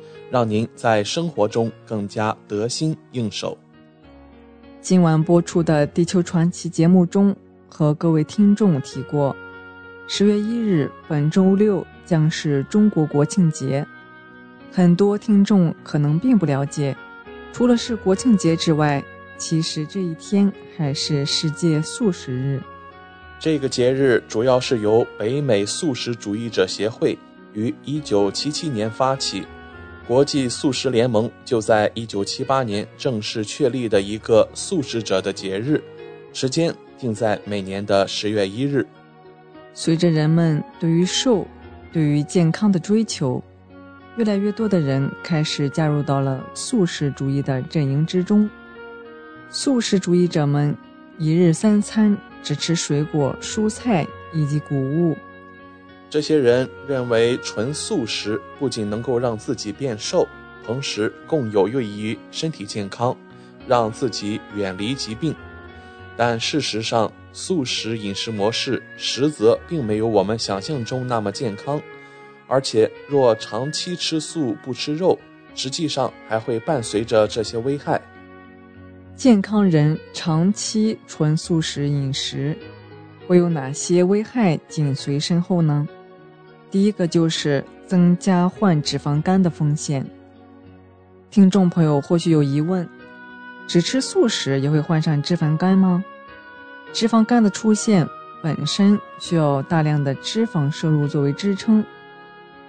让您在生活中更加得心应手。今晚播出的《地球传奇》节目中，和各位听众提过，十月一日，本周六。将是中国国庆节，很多听众可能并不了解，除了是国庆节之外，其实这一天还是世界素食日。这个节日主要是由北美素食主义者协会于1977年发起，国际素食联盟就在1978年正式确立的一个素食者的节日，时间定在每年的十月一日。随着人们对于瘦对于健康的追求，越来越多的人开始加入到了素食主义的阵营之中。素食主义者们一日三餐只吃水果、蔬菜以及谷物。这些人认为，纯素食不仅能够让自己变瘦，同时更有益于身体健康，让自己远离疾病。但事实上，素食饮食模式实则并没有我们想象中那么健康，而且若长期吃素不吃肉，实际上还会伴随着这些危害。健康人长期纯素食饮食会有哪些危害紧随身后呢？第一个就是增加患脂肪肝的风险。听众朋友或许有疑问：只吃素食也会患上脂肪肝吗？脂肪肝的出现本身需要大量的脂肪摄入作为支撑，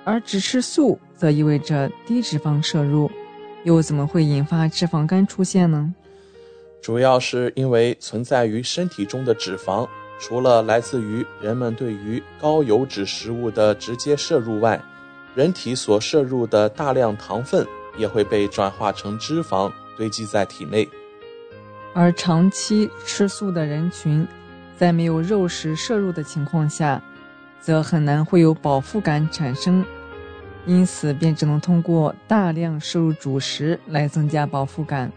而只吃素则意味着低脂肪摄入，又怎么会引发脂肪肝出现呢？主要是因为存在于身体中的脂肪，除了来自于人们对于高油脂食物的直接摄入外，人体所摄入的大量糖分也会被转化成脂肪堆积在体内。而长期吃素的人群，在没有肉食摄入的情况下，则很难会有饱腹感产生，因此便只能通过大量摄入主食来增加饱腹感。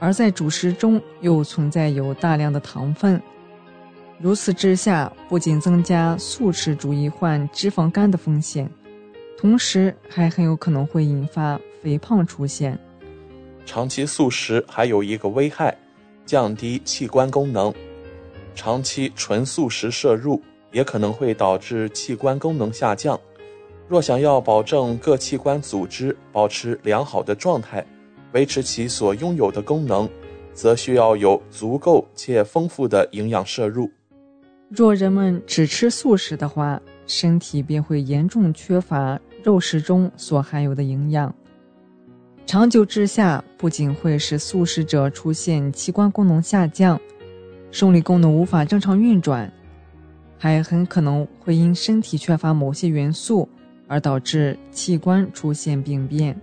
而在主食中又存在有大量的糖分，如此之下，不仅增加素食主义患脂肪肝的风险，同时还很有可能会引发肥胖出现。长期素食还有一个危害。降低器官功能，长期纯素食摄入也可能会导致器官功能下降。若想要保证各器官组织保持良好的状态，维持其所拥有的功能，则需要有足够且丰富的营养摄入。若人们只吃素食的话，身体便会严重缺乏肉食中所含有的营养。长久之下，不仅会使素食者出现器官功能下降、生理功能无法正常运转，还很可能会因身体缺乏某些元素而导致器官出现病变。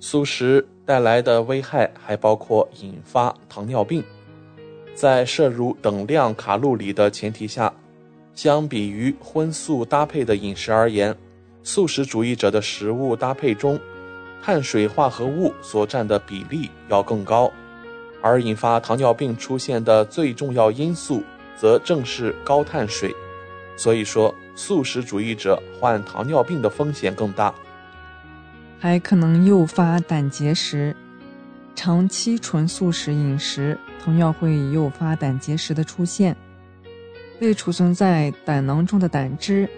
素食带来的危害还包括引发糖尿病。在摄入等量卡路里的前提下，相比于荤素搭配的饮食而言，素食主义者的食物搭配中。碳水化合物所占的比例要更高，而引发糖尿病出现的最重要因素则正是高碳水，所以说素食主义者患糖尿病的风险更大，还可能诱发胆结石。长期纯素食饮食同样会诱发胆结石的出现。被储存在胆囊中的胆汁，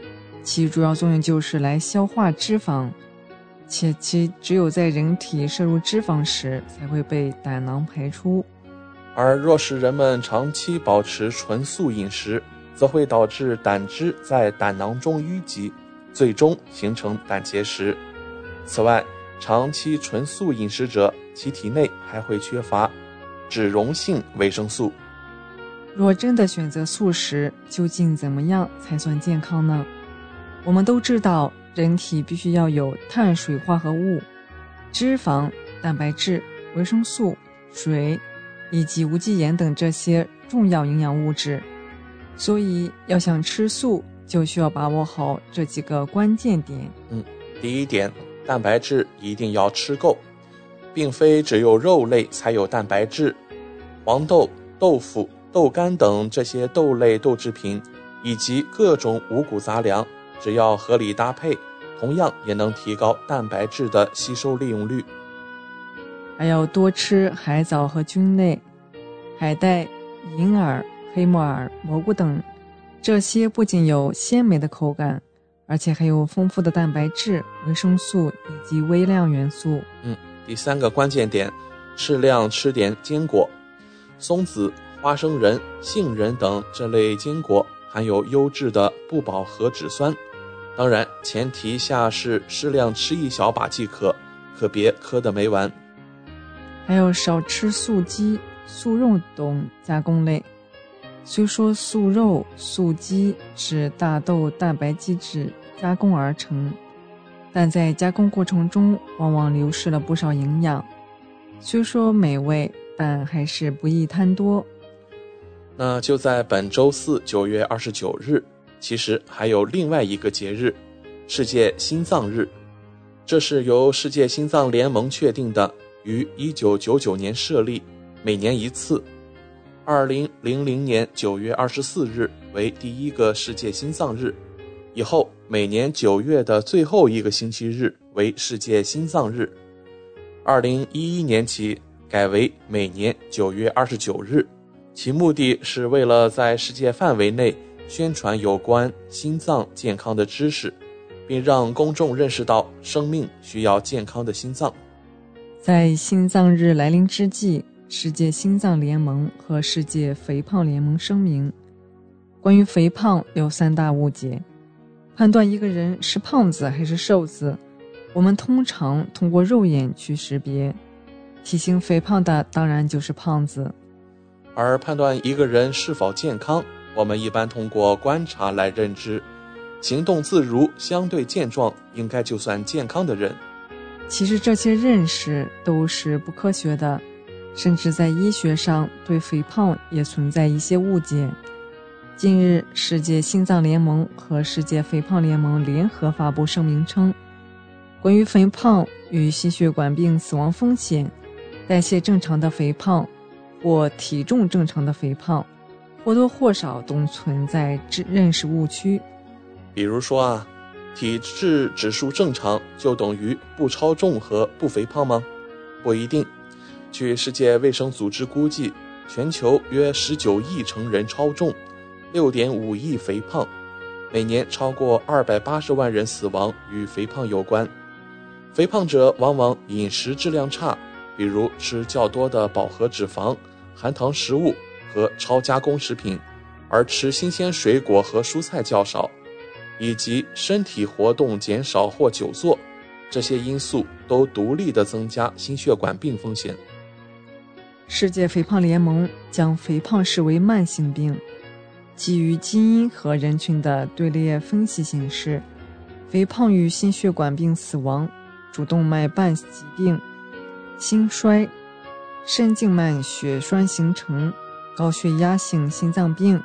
其主要作用就是来消化脂肪。且其只有在人体摄入脂肪时才会被胆囊排出，而若是人们长期保持纯素饮食，则会导致胆汁在胆囊中淤积，最终形成胆结石。此外，长期纯素饮食者，其体内还会缺乏脂溶性维生素。若真的选择素食，究竟怎么样才算健康呢？我们都知道，人体必须要有碳水化合物、脂肪、蛋白质、维生素、水以及无机盐等这些重要营养物质。所以，要想吃素，就需要把握好这几个关键点。嗯，第一点，蛋白质一定要吃够，并非只有肉类才有蛋白质，黄豆、豆腐。豆干等这些豆类豆制品，以及各种五谷杂粮，只要合理搭配，同样也能提高蛋白质的吸收利用率。还要多吃海藻和菌类，海带、银耳、黑木耳、蘑菇等，这些不仅有鲜美的口感，而且还有丰富的蛋白质、维生素以及微量元素。嗯，第三个关键点，适量吃点坚果，松子。花生仁、杏仁等这类坚果含有优质的不饱和脂酸，当然前提下是适量吃一小把即可，可别磕得没完。还有少吃素鸡、素肉等加工类。虽说素肉、素鸡是大豆蛋白基质加工而成，但在加工过程中往往流失了不少营养。虽说美味，但还是不宜贪多。那就在本周四九月二十九日，其实还有另外一个节日——世界心脏日。这是由世界心脏联盟确定的，于一九九九年设立，每年一次。二零零零年九月二十四日为第一个世界心脏日，以后每年九月的最后一个星期日为世界心脏日。二零一一年起改为每年九月二十九日。其目的是为了在世界范围内宣传有关心脏健康的知识，并让公众认识到生命需要健康的心脏。在心脏日来临之际，世界心脏联盟和世界肥胖联盟声明：关于肥胖有三大误解。判断一个人是胖子还是瘦子，我们通常通过肉眼去识别，体型肥胖的当然就是胖子。而判断一个人是否健康，我们一般通过观察来认知，行动自如、相对健壮，应该就算健康的人。其实这些认识都是不科学的，甚至在医学上对肥胖也存在一些误解。近日，世界心脏联盟和世界肥胖联盟联合发布声明称，关于肥胖与心血管病死亡风险，代谢正常的肥胖。或体重正常的肥胖，或多或少都存在知认识误区。比如说啊，体质指数正常就等于不超重和不肥胖吗？不一定。据世界卫生组织估计，全球约十九亿成人超重，六点五亿肥胖，每年超过二百八十万人死亡与肥胖有关。肥胖者往往饮食质量差，比如吃较多的饱和脂肪。含糖食物和超加工食品，而吃新鲜水果和蔬菜较少，以及身体活动减少或久坐，这些因素都独立的增加心血管病风险。世界肥胖联盟将肥胖视为慢性病，基于基因和人群的队列分析显示，肥胖与心血管病死亡、主动脉瓣疾病、心衰。深静脉血栓形成、高血压性心脏病、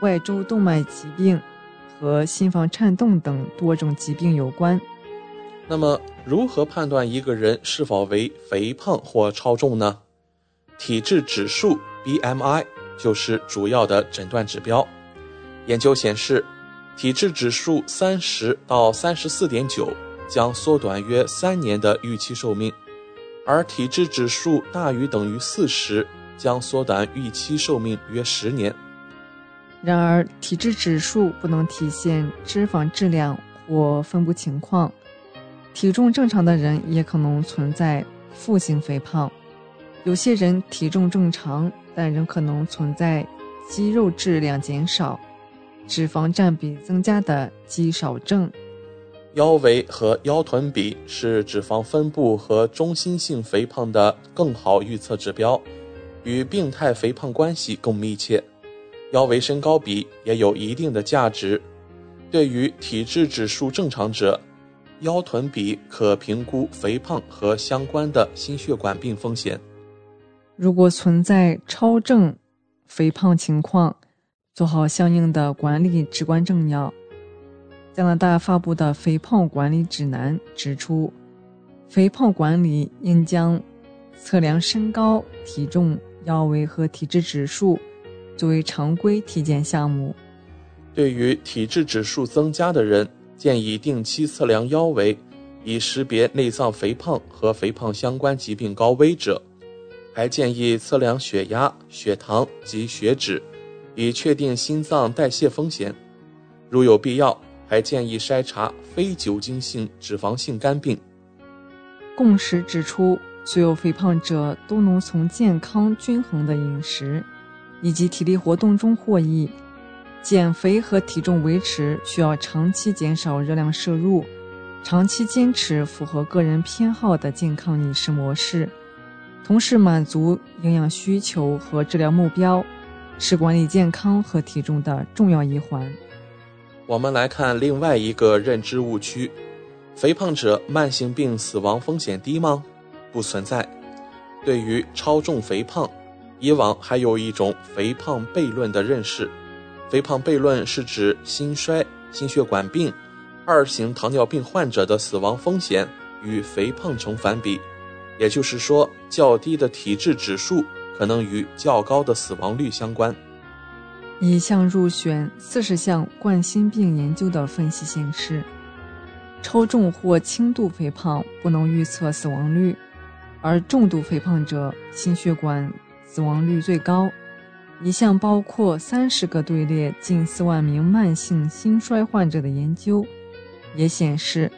外周动脉疾病和心房颤动等多种疾病有关。那么，如何判断一个人是否为肥胖或超重呢？体质指数 （BMI） 就是主要的诊断指标。研究显示，体质指数三十到三十四点九将缩短约三年的预期寿命。而体质指数大于等于四十，将缩短预期寿命约十年。然而，体质指数不能体现脂肪质量或分布情况，体重正常的人也可能存在腹型肥胖。有些人体重正常，但仍可能存在肌肉质量减少、脂肪占比增加的肌少症。腰围和腰臀比是脂肪分布和中心性肥胖的更好预测指标，与病态肥胖关系更密切。腰围身高比也有一定的价值。对于体质指数正常者，腰臀比可评估肥胖和相关的心血管病风险。如果存在超正肥胖情况，做好相应的管理至关重要。加拿大发布的肥胖管理指南指出，肥胖管理应将测量身高、体重、腰围和体质指数作为常规体检项目。对于体质指数增加的人，建议定期测量腰围，以识别内脏肥胖和肥胖相关疾病高危者；还建议测量血压、血糖及血脂，以确定心脏代谢风险。如有必要，还建议筛查非酒精性脂肪性肝病。共识指出，所有肥胖者都能从健康均衡的饮食以及体力活动中获益。减肥和体重维持需要长期减少热量摄入，长期坚持符合个人偏好的健康饮食模式，同时满足营养需求和治疗目标，是管理健康和体重的重要一环。我们来看另外一个认知误区：肥胖者慢性病死亡风险低吗？不存在。对于超重肥胖，以往还有一种肥胖悖论的认识。肥胖悖论是指心衰、心血管病、二型糖尿病患者的死亡风险与肥胖成反比，也就是说，较低的体质指数可能与较高的死亡率相关。一项入选四十项冠心病研究的分析显示，超重或轻度肥胖不能预测死亡率，而重度肥胖者心血管死亡率最高。一项包括三十个队列、近四万名慢性心衰患者的研究，也显示，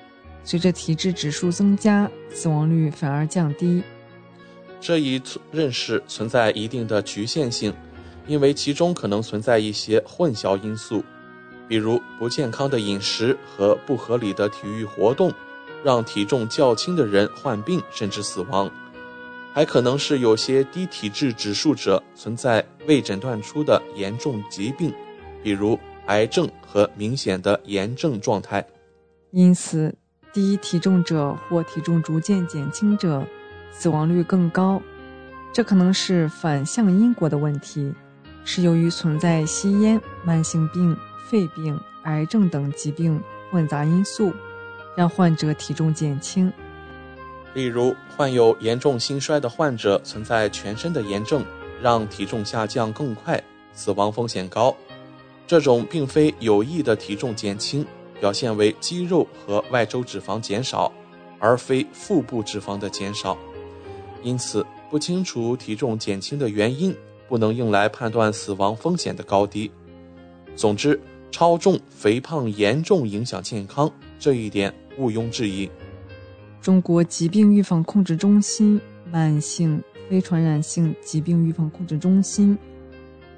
随着体质指数增加，死亡率反而降低。这一认识存在一定的局限性，因为其中可能存在一些混淆因素，比如不健康的饮食和不合理的体育活动，让体重较轻的人患病甚至死亡。还可能是有些低体质指数者存在未诊断出的严重疾病，比如癌症和明显的炎症状态。因此，低体重者或体重逐渐减轻者死亡率更高。这可能是反向因果的问题，是由于存在吸烟、慢性病、肺病、癌症等疾病混杂因素，让患者体重减轻。例如，患有严重心衰的患者存在全身的炎症，让体重下降更快，死亡风险高。这种并非有意的体重减轻，表现为肌肉和外周脂肪减少，而非腹部脂肪的减少。因此，不清楚体重减轻的原因，不能用来判断死亡风险的高低。总之，超重肥胖严重影响健康，这一点毋庸置疑。中国疾病预防控制中心、慢性非传染性疾病预防控制中心、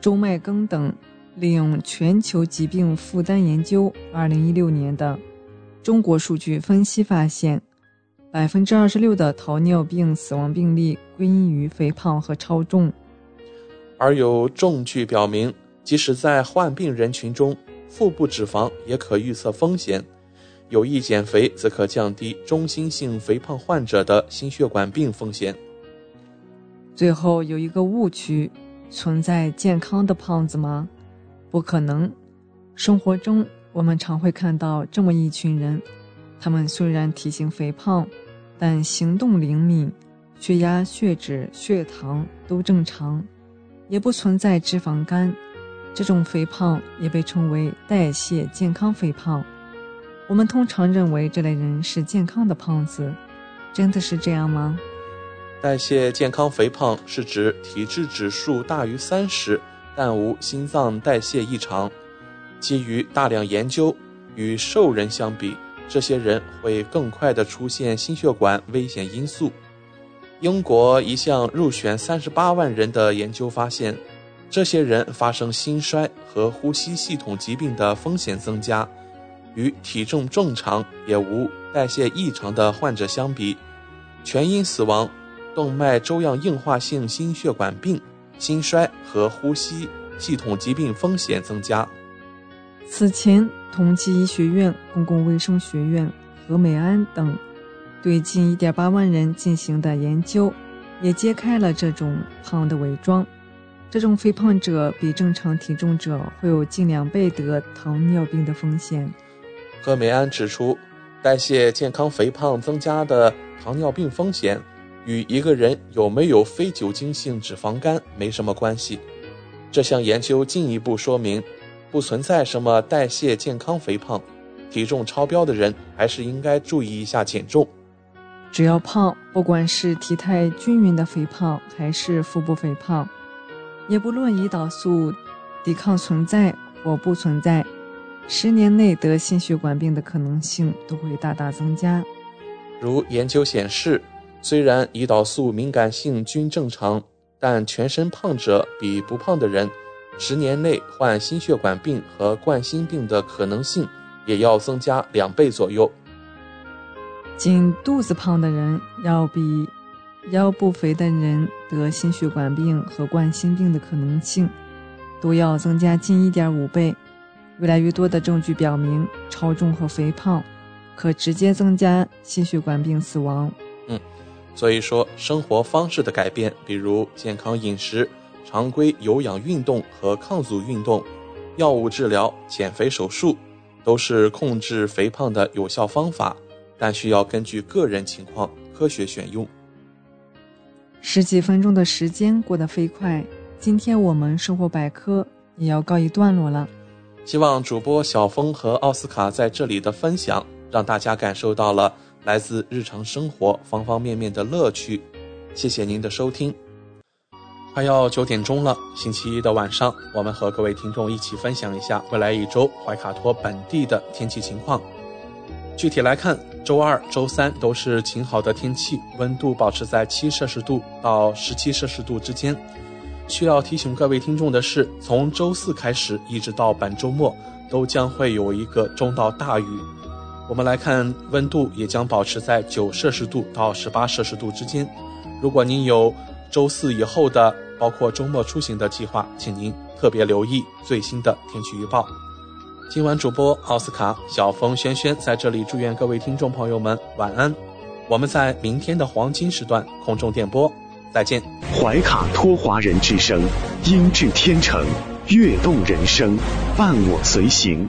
周麦庚等利用全球疾病负担研究二零一六年的中国数据分析发现，百分之二十六的糖尿病死亡病例归因于肥胖和超重，而有证据表明，即使在患病人群中，腹部脂肪也可预测风险。有意减肥，则可降低中心性肥胖患者的心血管病风险。最后有一个误区：存在健康的胖子吗？不可能。生活中，我们常会看到这么一群人，他们虽然体型肥胖，但行动灵敏，血压、血脂、血糖都正常，也不存在脂肪肝。这种肥胖也被称为代谢健康肥胖。我们通常认为这类人是健康的胖子，真的是这样吗？代谢健康肥胖是指体质指数大于三十，但无心脏代谢异常。基于大量研究，与瘦人相比，这些人会更快地出现心血管危险因素。英国一项入选三十八万人的研究发现，这些人发生心衰和呼吸系统疾病的风险增加，与体重正常也无代谢异常的患者相比，全因死亡、动脉粥样硬化性心血管病、心衰和呼吸系统疾病风险增加。此前，同济医学院、公共卫生学院何美安等对近1.8万人进行的研究，也揭开了这种胖的伪装。这种肥胖者比正常体重者会有近两倍得糖尿病的风险。何美安指出，代谢健康肥胖增加的糖尿病风险与一个人有没有非酒精性脂肪肝没什么关系。这项研究进一步说明，不存在什么代谢健康肥胖，体重超标的人还是应该注意一下减重。只要胖，不管是体态均匀的肥胖还是腹部肥胖。也不论胰岛素抵抗存在或不存在，十年内得心血管病的可能性都会大大增加。如研究显示，虽然胰岛素敏感性均正常，但全身胖者比不胖的人，十年内患心血管病和冠心病的可能性也要增加两倍左右。仅肚子胖的人要比。腰部肥的人得心血管病和冠心病的可能性都要增加近一点五倍。越来越多的证据表明，超重和肥胖可直接增加心血管病死亡。嗯，所以说生活方式的改变，比如健康饮食、常规有氧运动和抗阻运动、药物治疗、减肥手术，都是控制肥胖的有效方法，但需要根据个人情况科学选用。十几分钟的时间过得飞快，今天我们生活百科也要告一段落了。希望主播小峰和奥斯卡在这里的分享，让大家感受到了来自日常生活方方面面的乐趣。谢谢您的收听。快要九点钟了，星期一的晚上，我们和各位听众一起分享一下未来一周怀卡托本地的天气情况。具体来看。周二、周三都是晴好的天气，温度保持在七摄氏度到十七摄氏度之间。需要提醒各位听众的是，从周四开始一直到本周末，都将会有一个中到大雨。我们来看温度也将保持在九摄氏度到十八摄氏度之间。如果您有周四以后的，包括周末出行的计划，请您特别留意最新的天气预报。今晚主播奥斯卡、小峰、轩轩在这里祝愿各位听众朋友们晚安。我们在明天的黄金时段空中电波再见。怀卡托华人之声，音质天成，悦动人生，伴我随行。